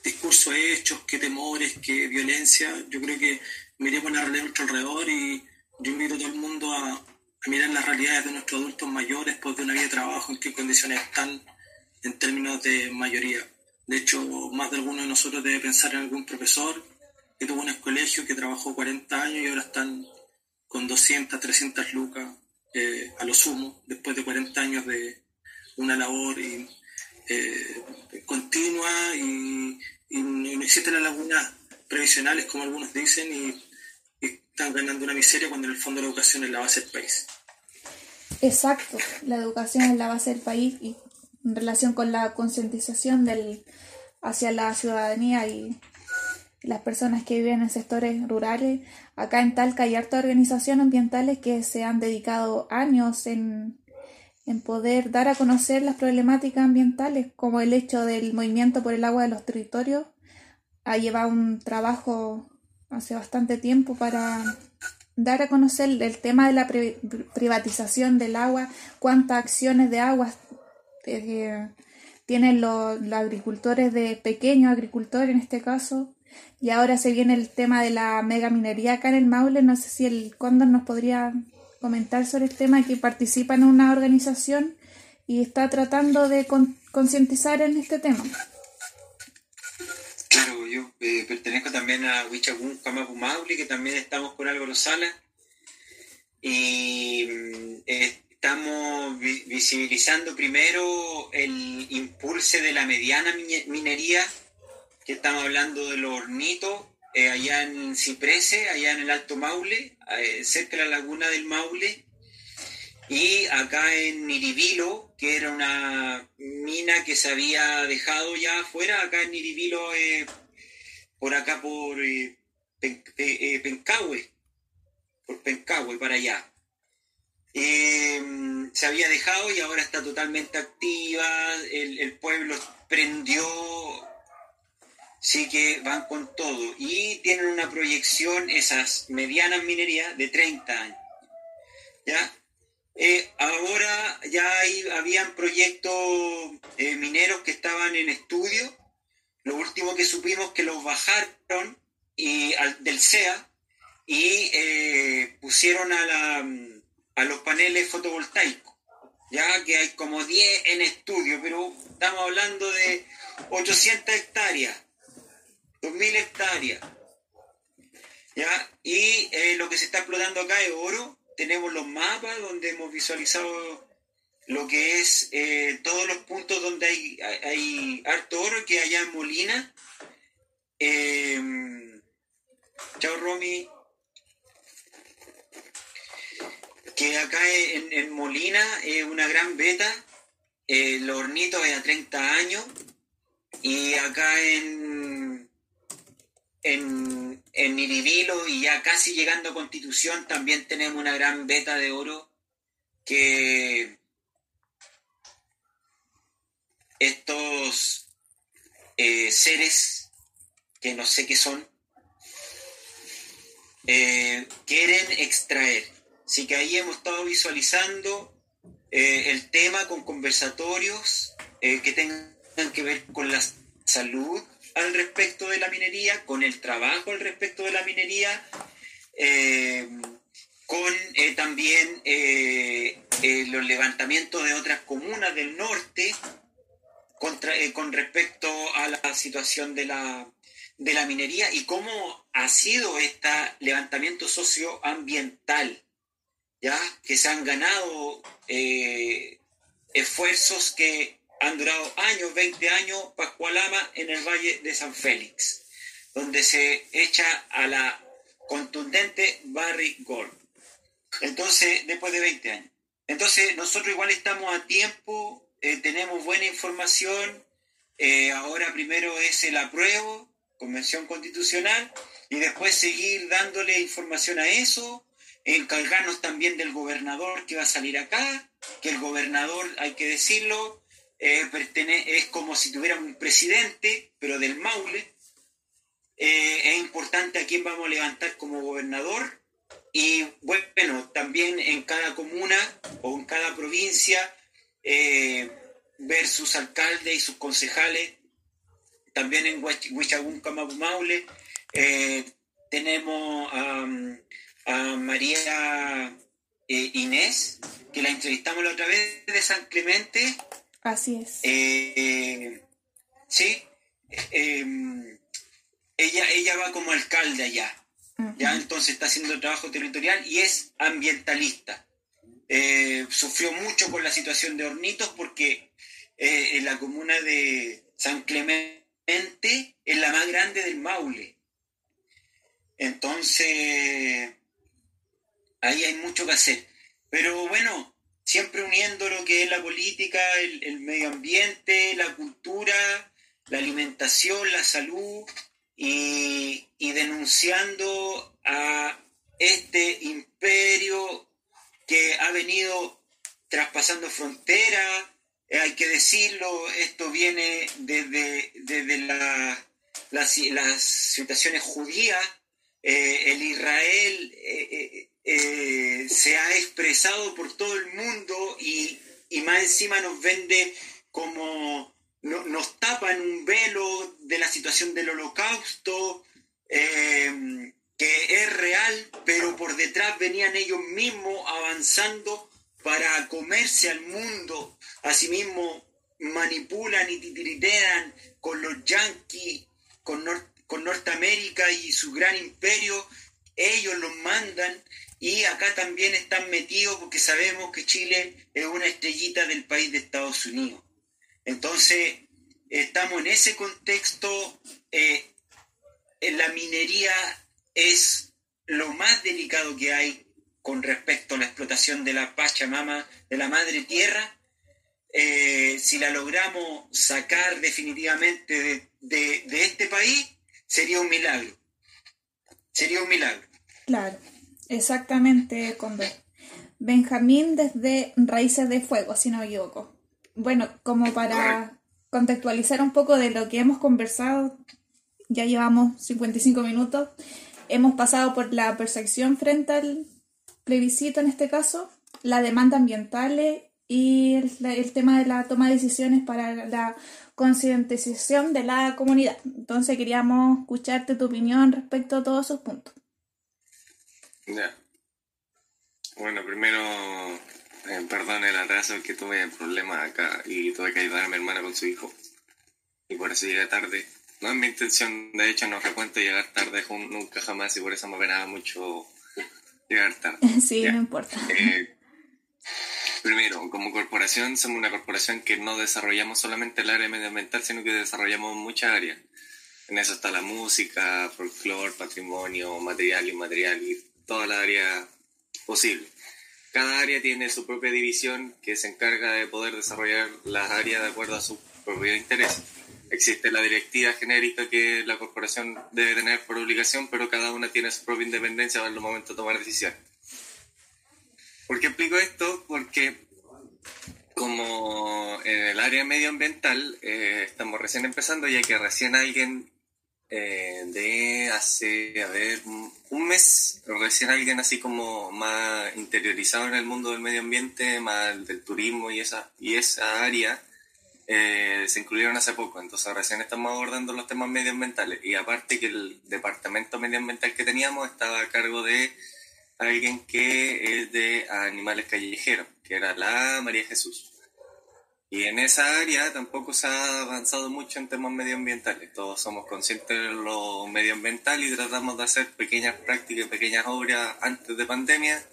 discursos hechos, que temores, que violencia. Yo creo que miremos la realidad a nuestro alrededor y yo invito a todo el mundo a, mirar las realidades de nuestros adultos mayores después de una vida de trabajo, en qué condiciones están en términos de mayoría. De hecho, más de alguno de nosotros debe pensar en algún profesor que tuvo un colegio que trabajó 40 años y ahora están con 200, 300 lucas eh, a lo sumo, después de 40 años de una labor y, eh, continua y, no existen las lagunas previsionales, como algunos dicen, y están ganando una miseria cuando en el fondo la educación es la base del país. Exacto, la educación es la base del país y en relación con la concientización hacia la ciudadanía y las personas que viven en sectores rurales. Acá en Talca hay harta organizaciones ambientales que se han dedicado años en, en poder dar a conocer las problemáticas ambientales, como el hecho del movimiento por el agua de los territorios. Ha llevado un trabajo hace bastante tiempo para dar a conocer el tema de la privatización del agua, cuántas acciones de agua eh, tienen los, agricultores de pequeños agricultores en este caso. Y ahora se viene el tema de la mega minería acá en el Maule. No sé si el Cóndor nos podría comentar sobre el tema que participa en una organización y está tratando de concientizar en este tema. Obvio. Eh, pertenezco también a Huichagún Kamapu Mauli, que también estamos con Álvaro Sala. Y mm, estamos visibilizando primero el impulso de la mediana minería, que estamos hablando de los hornitos, eh, allá en Ciprese, allá en el Alto Maule, eh, cerca de la laguna del Maule, y acá en Niribilo, que era una mina que se había dejado ya afuera, acá en Niribilo, eh, por acá por Pencahue, por Pencahue para allá. Em, se había dejado y ahora está totalmente activa, el, pueblo prendió, sí que van con todo y tienen una proyección, esas medianas minerías, de 30 años. ¿Ya? Eh, ahora ya hay, habían proyectos eh, mineros que estaban en estudio. Lo último que supimos que los bajaron y, del CEA y eh, pusieron a la a los paneles fotovoltaicos, ya que hay como 10 en estudio, pero estamos hablando de 800 hectáreas, 2000 hectáreas. ¿ya? Y eh, lo que se está explotando acá es oro. Tenemos los mapas donde hemos visualizado lo que es eh, todos los puntos donde hay, hay, harto oro, que allá en Molina. Eh, chao Romy, que acá en, Molina es una gran beta, eh, los hornitos es a 30 años, y acá en, en, en Iribilo y ya casi llegando a Constitución también tenemos una gran beta de oro que estos eh, seres que no sé qué son, eh, quieren extraer. Así que ahí hemos estado visualizando eh, el tema con conversatorios que tengan que ver con la salud al respecto de la minería, con el trabajo al respecto de la minería, con también los levantamientos de otras comunas del norte con respecto a la situación de la, de la minería y cómo ha sido este levantamiento socioambiental que se han ganado eh, esfuerzos que han durado años, 20 años, Pascualama en el Valle de San Félix, donde se echa a la contundente Barry Gold. Entonces, después de 20 años. Entonces, nosotros igual estamos a tiempo, eh, tenemos buena información. Eh, ahora primero es el apruebo, convención constitucional, y después seguir dándole información a eso, encargarnos también del gobernador que va a salir acá, que el gobernador, hay que decirlo, eh, es como si tuviera un presidente, pero del Maule. Eh, es importante a quién vamos a levantar como gobernador y bueno, también en cada comuna o en cada provincia eh, ver sus alcaldes y sus concejales. También en Huichagún, Maule, tenemos a a María eh, Inés, que la entrevistamos la otra vez de San Clemente. Así es. Eh, sí. Em, ella, ella va como alcalde allá. Ya entonces está haciendo trabajo territorial y es ambientalista. Eh, sufrió mucho con la situación de Hornitos porque en la comuna de San Clemente es la más grande del Maule. Entonces, ahí hay mucho que hacer. Pero bueno, siempre uniendo lo que es la política, el, medio ambiente, la cultura, la alimentación, la salud y, denunciando a este imperio que ha venido traspasando fronteras. Eh, hay que decirlo, esto viene desde, desde las, situaciones judías, eh, el Israel eh, eh, se ha expresado por todo el mundo y, más encima nos vende como nos tapan un velo de la situación del holocausto, eh, que es real, pero por detrás venían ellos mismos avanzando para comerse al mundo. Asimismo, manipulan y titiritean con los yanquis, con, con Norteamérica y su gran imperio, ellos los mandan y acá también están metidos porque sabemos que Chile es una estrellita del país de Estados Unidos. Entonces, estamos en ese contexto, eh, la minería es lo más delicado que hay con respecto a la explotación de la Pachamama, de la madre tierra. Eh, si la logramos sacar definitivamente de, de este país, sería un milagro. Sería un milagro. Claro, exactamente, Condor. Benjamín desde Raíces de Fuego, si no me equivoco. Bueno, como para contextualizar un poco de lo que hemos conversado, ya llevamos 55 minutos, hemos pasado por la percepción frente al plebiscito en este caso, la demanda ambiental y el, tema de la toma de decisiones para la concientización de la comunidad. Entonces queríamos escucharte tu opinión respecto a todos esos puntos. Ya. Bueno, primero, eh, perdón el atraso, que tuve problemas acá y tuve que ayudar a mi hermana con su hijo. Y por eso llegué tarde. No es mi intención, de hecho, no frecuento llegar tarde nunca jamás y por eso me penaba mucho llegar tarde. Sí, no importa. Eh, primero, como corporación, somos una corporación que no desarrollamos solamente el área medioambiental, sino que desarrollamos muchas áreas. En eso está la música, folclore, patrimonio, material, inmaterial y toda la área posible. Cada área tiene su propia división que se encarga de poder desarrollar las áreas de acuerdo a su propio interés. Existe la directiva genérica que la corporación debe tener por obligación, pero cada una tiene su propia independencia en el momento de tomar decisiones. ¿Por qué explico esto? Porque como en el área medioambiental eh, estamos recién empezando, ya que recién alguien eh, de hace, a ver, un mes, recién alguien así como más interiorizado en el mundo del medio ambiente, más del turismo y esa, y esa área, eh, se incluyeron hace poco. Entonces recién estamos abordando los temas medioambientales. Y aparte que el departamento medioambiental que teníamos estaba a cargo de alguien que es de animales callejeros, que era la María Jesús. Y en esa área tampoco se ha avanzado mucho en temas medioambientales. Todos somos conscientes de lo medioambiental y tratamos de hacer pequeñas prácticas, pequeñas obras antes de pandemia.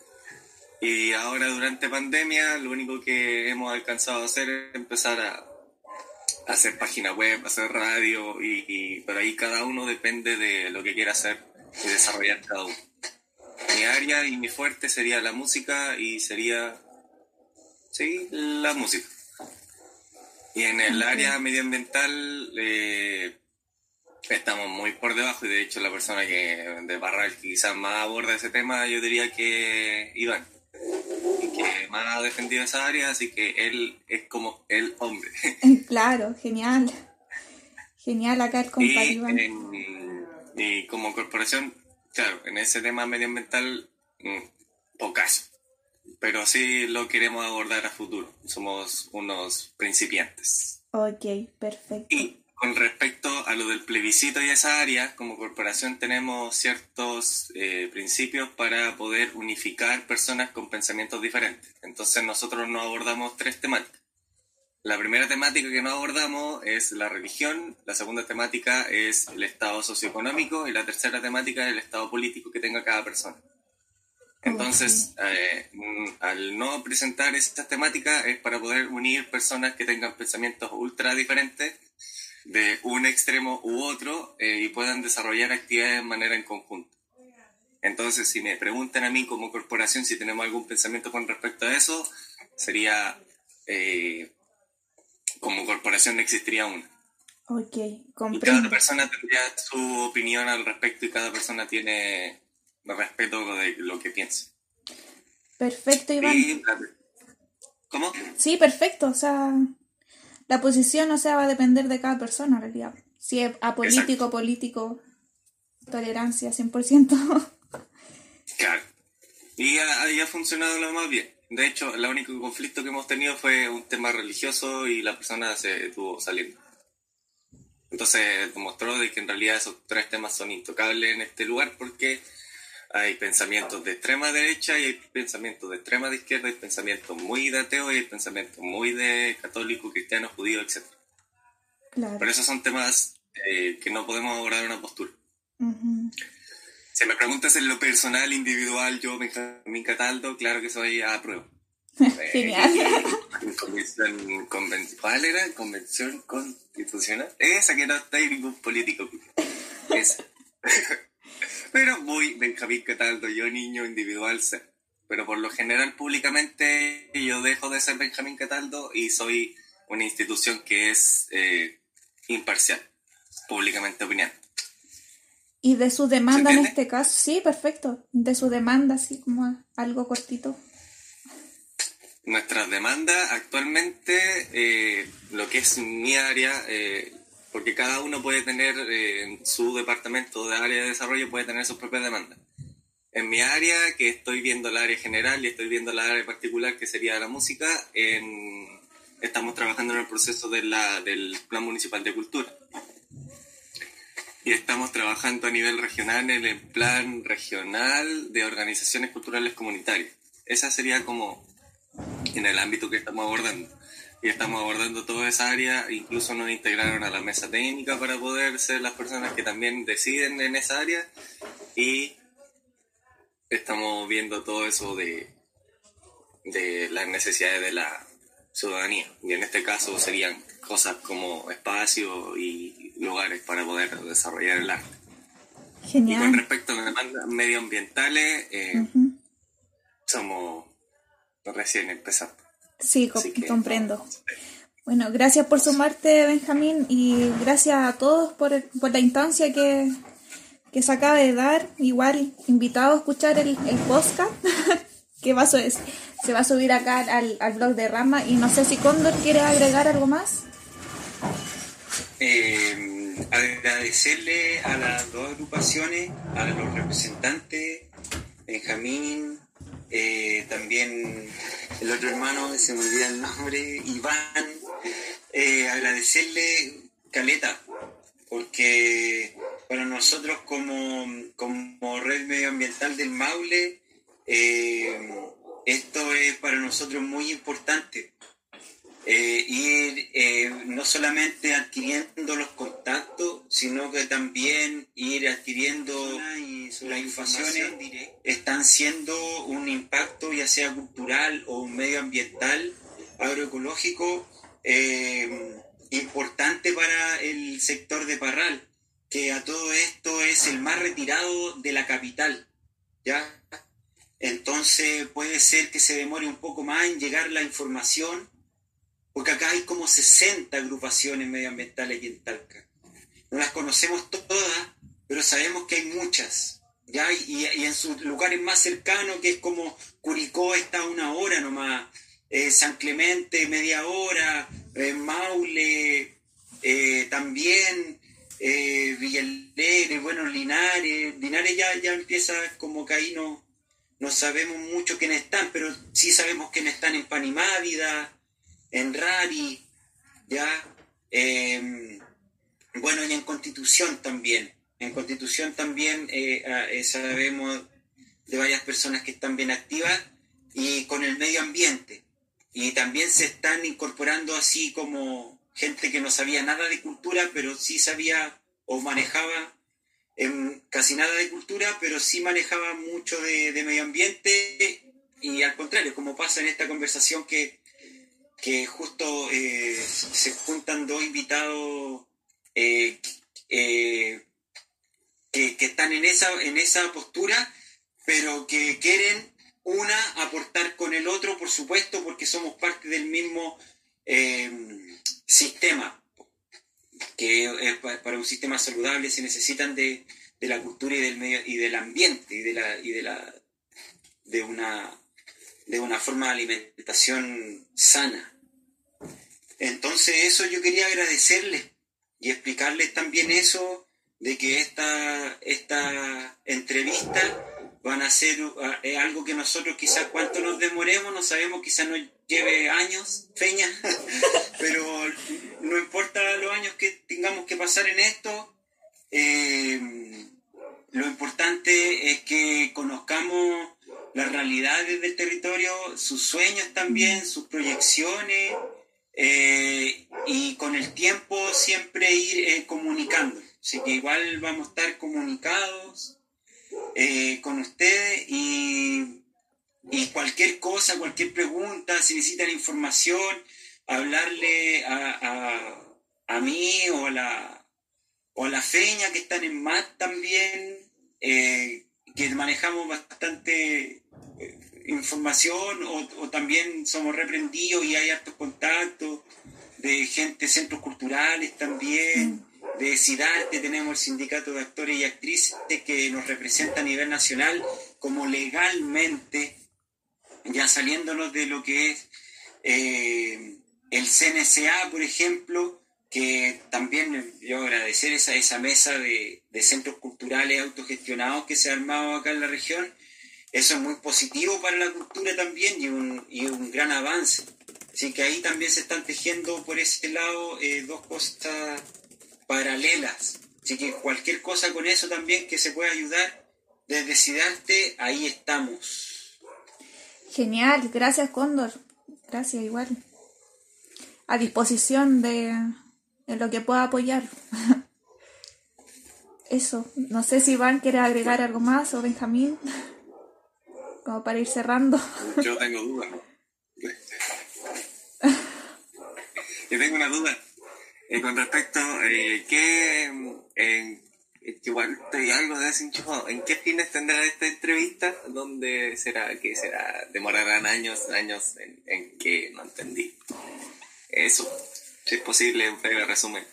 Y ahora durante pandemia lo único que hemos alcanzado a hacer es empezar a, hacer página web, hacer radio y, y por ahí cada uno depende de lo que quiera hacer y desarrollar cada uno. Mi área y mi fuerte sería la música y sería, sí, la música. Y en el área medioambiental eh, estamos muy por debajo y de hecho la persona que de Barral quizás más aborda ese tema yo diría que Iván, y que más ha defendido esa área, así que él es como el hombre. Claro, genial. Genial acá el compadre Iván. y como corporación, claro, en ese tema medioambiental, mm, pocas pero sí lo queremos abordar a futuro. Somos unos principiantes. Ok, perfecto. Y con respecto a lo del plebiscito y esa área, como corporación tenemos ciertos eh, principios para poder unificar personas con pensamientos diferentes. Entonces nosotros no abordamos tres temáticas. La primera temática que no abordamos es la religión, la segunda temática es el estado socioeconómico y la tercera temática es el estado político que tenga cada persona. Entonces, eh, al no presentar esta temática es para poder unir personas que tengan pensamientos ultra diferentes de un extremo u otro eh, y puedan desarrollar actividades de manera en conjunto. Entonces, si me preguntan a mí como corporación si tenemos algún pensamiento con respecto a eso, sería, eh, como corporación no existiría una. Ok, comprendo. Y cada persona tendría su opinión al respecto y cada persona tiene respeto de lo que piense. Perfecto, Iván. ¿Cómo? Sí, perfecto. O sea, la posición, o sea, va a depender de cada persona, en realidad. Si es apolítico, político, tolerancia, 100%. Claro. Y ha funcionado lo más bien. De hecho, el único conflicto que hemos tenido fue un tema religioso y la persona se estuvo saliendo. Entonces demostró de que en realidad esos tres temas son intocables en este lugar porque hay pensamientos de extrema derecha y hay pensamientos de extrema de izquierda, hay pensamientos muy de ateo y hay pensamientos muy de católico, cristiano, judío, etc. Claro. Pero esos son temas eh, que no podemos abordar una postura. Ujú. Si me preguntas en lo personal, individual, yo, Benjamín Cataldo, claro que soy a prueba. Genial. En convención, conven- ¿Cuál era? Convención constitucional. Esa que no está ahí ningún político. Esa. Muy Benjamín Cataldo, yo niño individual. Pero por lo general, públicamente, yo dejo de ser Benjamín Cataldo y soy una institución que es eh, imparcial, públicamente opinando. Y de su demanda ¿Se en este caso, sí, perfecto. De su demanda, así como algo cortito. Nuestras demandas actualmente, eh, lo que es mi área, eh, porque cada uno puede tener eh, en su departamento de área de desarrollo, puede tener sus propias demandas. En mi área, que estoy viendo el área general y estoy viendo la área particular, que sería la música, en- estamos trabajando en el proceso de la, del Plan Municipal de Cultura. Y estamos trabajando a nivel regional en el Plan Regional de Organizaciones Culturales Comunitarias. Esa sería como en el ámbito que estamos abordando. Y estamos abordando toda esa área, incluso nos integraron a la mesa técnica para poder ser las personas que también deciden en esa área y estamos viendo todo eso de, de las necesidades de la ciudadanía. Y en este caso serían cosas como espacios y lugares para poder desarrollar el arte. Y con Genial. respecto a las demandas medioambientales, eh, somos recién empezando. Sí, que- comprendo. Bueno, gracias por sumarte, Benjamín, y gracias a todos por, el- por la instancia que, que se acaba de dar. Igual, invitado a escuchar el, el podcast, que va a se va a subir acá al, al blog de Rama. Y no sé si Cóndor quiere agregar algo más. Eh, agradecerle a las dos agrupaciones, a los representantes, Benjamín, eh, también el otro hermano, se me olvida el nombre, Iván, eh, agradecerle Caleta, porque para nosotros como, como red medioambiental del Maule, eh, esto es para nosotros muy importante ir no solamente adquiriendo los contactos, sino que también ir adquiriendo las informaciones están siendo un impacto ya sea cultural o medioambiental, agroecológico, eh, importante para el sector de Parral, que a todo esto es el más retirado de la capital, ¿ya? Entonces puede ser que se demore un poco más en llegar la información, porque acá hay como 60 agrupaciones medioambientales aquí en Talca. No las conocemos todas, pero sabemos que hay muchas. ¿ya? Y, en sus lugares más cercanos, que es como Curicó está una hora nomás, eh, San Clemente media hora, eh, Maule eh, también, eh, bueno, Linares. Linares ya, ya empieza como que ahí no, no sabemos mucho quiénes están, pero sí sabemos quiénes están en Panimávida, en Rari, ¿ya? Eh, bueno, y en Constitución también. En Constitución también eh, ah, eh, sabemos de varias personas que están bien activas y con el medio ambiente. Y también se están incorporando así como gente que no sabía nada de cultura, pero sí sabía o manejaba em, casi nada de cultura, pero sí manejaba mucho de, de medio ambiente y al contrario, como pasa en esta conversación que, que justo eh, se juntan dos invitados eh, eh, que, están en esa, en esa postura, pero que quieren una aportar con el otro, por supuesto, porque somos parte del mismo eh, sistema, que pa- para un sistema saludable se necesitan de, de la cultura y del medio y del ambiente y de la y de la de una de una forma de alimentación sana. Entonces eso yo quería agradecerles y explicarles también eso de que esta, esta entrevista van a ser uh, eh, algo que nosotros quizás cuánto nos demoremos, no sabemos, quizás nos lleve años, feña, pero no importa los años que tengamos que pasar en esto, eh, lo importante es que conozcamos las realidades del territorio, sus sueños también, sus proyecciones eh, y con el tiempo siempre ir eh, comunicando. Así que igual vamos a estar comunicados eh, con ustedes y, y, cualquier cosa, cualquier pregunta, si necesitan información, hablarle a, a, a mí o a, la, o a la feña que están en MAT también, que manejamos bastante información o, también somos reprendidos y hay hartos contactos de gente, centros culturales también, de CIDARTE, tenemos el sindicato de actores y actrices que nos representa a nivel nacional como legalmente, ya saliéndonos de lo que es eh, el CNSA, por ejemplo, que también yo agradecer esa, esa mesa de, de centros culturales autogestionados que se ha armado acá en la región, eso es muy positivo para la cultura también y un, y un gran avance. Así que ahí también se están tejiendo por ese lado eh, dos cosas paralelas. Así que cualquier cosa con eso también que se pueda ayudar desde Cidarte, ahí estamos. Genial, gracias Cóndor. Gracias igual. A disposición de, de lo que pueda apoyar. Eso, no sé si Iván quiere agregar algo más o Benjamín como para ir cerrando. Yo tengo dudas. Yo tengo una duda eh, con respecto eh, que eh, igual estoy algo de desenchufado. ¿En qué fines tendrá esta entrevista? ¿Dónde será? ¿Qué será? ¿Demorarán años, años en, en que no entendí? Eso, si es posible, un breve resumen.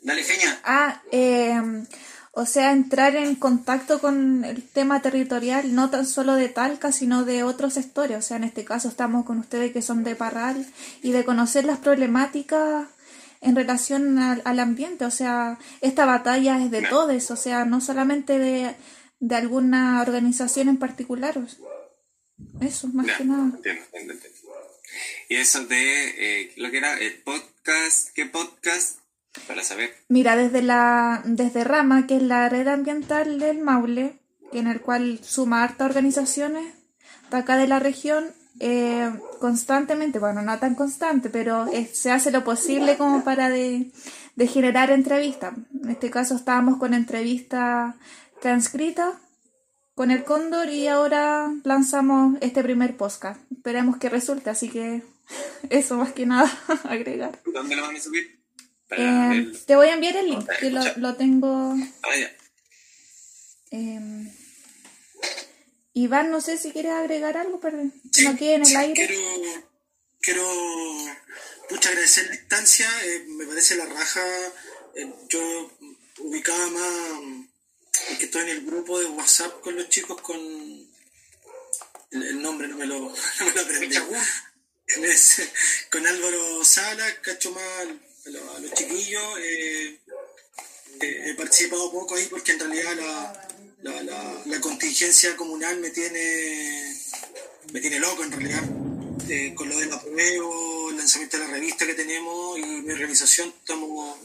Dale, Feña. Ah, eh, o sea, entrar en contacto con el tema territorial, no tan solo de Talca, sino de otros sectores. O sea, en este caso estamos con ustedes que son de Parral y de conocer las problemáticas en relación al, al ambiente. O sea, esta batalla es de todos, o sea, no solamente de, de alguna organización en particular. Eso, más que nada. Entiendo, entiendo, entiendo. Y eso de eh, lo que era el podcast, ¿qué podcast? Para saber. Mira, desde la desde Rama, que es la red ambiental del Maule, en el cual suma hartas organizaciones de acá de la región, eh, constantemente, bueno, no tan constante, pero se hace lo posible como para de, de generar entrevistas. En este caso estábamos con entrevista transcrita con el Cóndor y ahora lanzamos este primer podcast. Esperemos que resulte, así que eso más que nada agregar. ¿Dónde lo van a subir? Para Eh, verlo. te voy a enviar el link, que lo, tengo. Ah, ya. eh, Iván, no sé si quieres agregar algo, perdón. Sí, No quede en el sí, aire. Quiero, quiero mucho agradecer la instancia, eh, me parece la raja. eh, yo ubicaba más que estoy en el grupo de WhatsApp con los chicos con el, el nombre no me lo, no me lo aprendí. Con Álvaro Sala, cacho más a los, chiquillos. eh, eh, he participado poco ahí porque en realidad la, la, contingencia comunal me tiene me tiene loco en realidad. Eh, con lo del apruebo, el lanzamiento de la revista que tenemos y mi organización estamos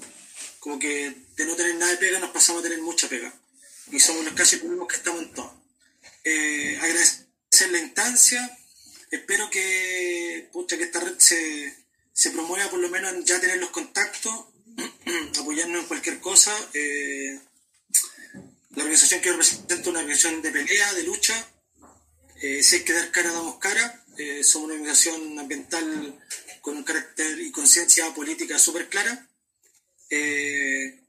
como que de no tener nada de pega nos pasamos a tener mucha pega. Y somos los casi públicos que estamos en todo. Agradecer la instancia. Espero que pucha, que esta red se, se promueva por lo menos en ya tener los contactos apoyarnos en cualquier cosa eh, la organización que yo represento es una organización de pelea, de lucha. Eh, si hay que dar cara, damos cara. Eh, somos una organización ambiental con un carácter y conciencia política súper clara. Eh,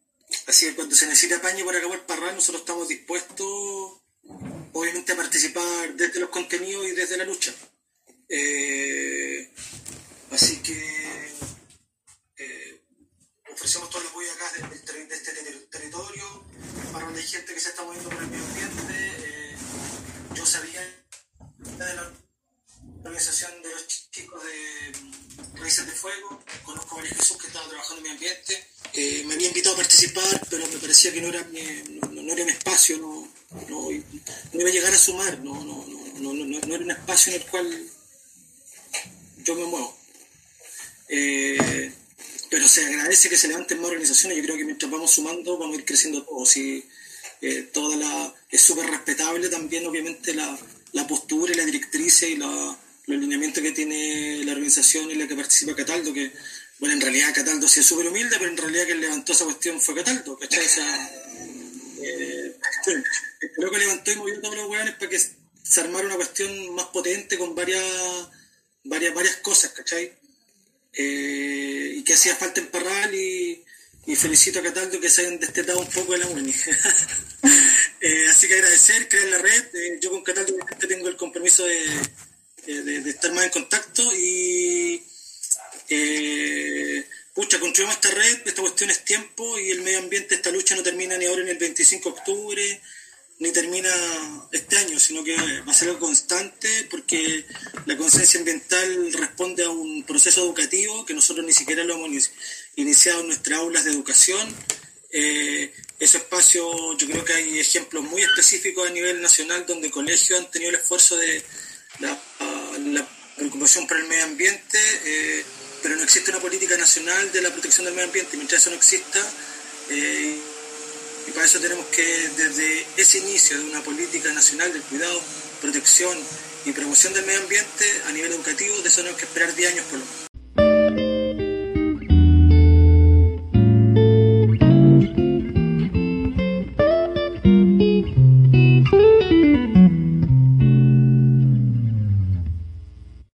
así que cuando se necesite apaño para acabar Parral, nosotros estamos dispuestos, obviamente, a participar desde los contenidos y desde la lucha. Espacio en el cual yo me muevo. Eh, pero se agradece que se levanten más organizaciones. Yo creo que mientras vamos sumando, vamos a ir creciendo todos. Y eh, toda la, es súper respetable también, obviamente, la, la postura y la directriz y la, los lineamientos que tiene la organización en la que participa Cataldo, que, bueno, en realidad Cataldo sí es súper humilde, pero en realidad quien levantó esa cuestión fue Cataldo, ¿cachai? O sea, eh, que levantó y movió todos los hueones para que se armara una cuestión más potente con varias, varias, varias cosas, ¿cachai? Eh, y que hacía falta en Parral y, felicito a Cataldo que se hayan destetado un poco de la UNI. Eh, así que agradecer, crear la red. yo con Cataldo tengo el compromiso de eh, de, estar más en contacto y eh, pucha, construimos esta red, esta cuestión es tiempo y el medio ambiente, esta lucha no termina ni ahora en el 25 de octubre, ni termina este año, sino que va a ser algo constante porque la conciencia ambiental responde a un proceso educativo que nosotros ni siquiera lo hemos iniciado en nuestras aulas de educación. Eh, ese espacio, yo creo que hay ejemplos muy específicos a nivel nacional donde colegios han tenido el esfuerzo de, la, preocupación por el medio ambiente, eh, pero no existe una política nacional de la protección del medio ambiente. Mientras eso no exista, eh, y para eso tenemos que, desde ese inicio de una política nacional del cuidado, protección y promoción del medio ambiente a nivel educativo, de eso tenemos que esperar 10 años por lo menos.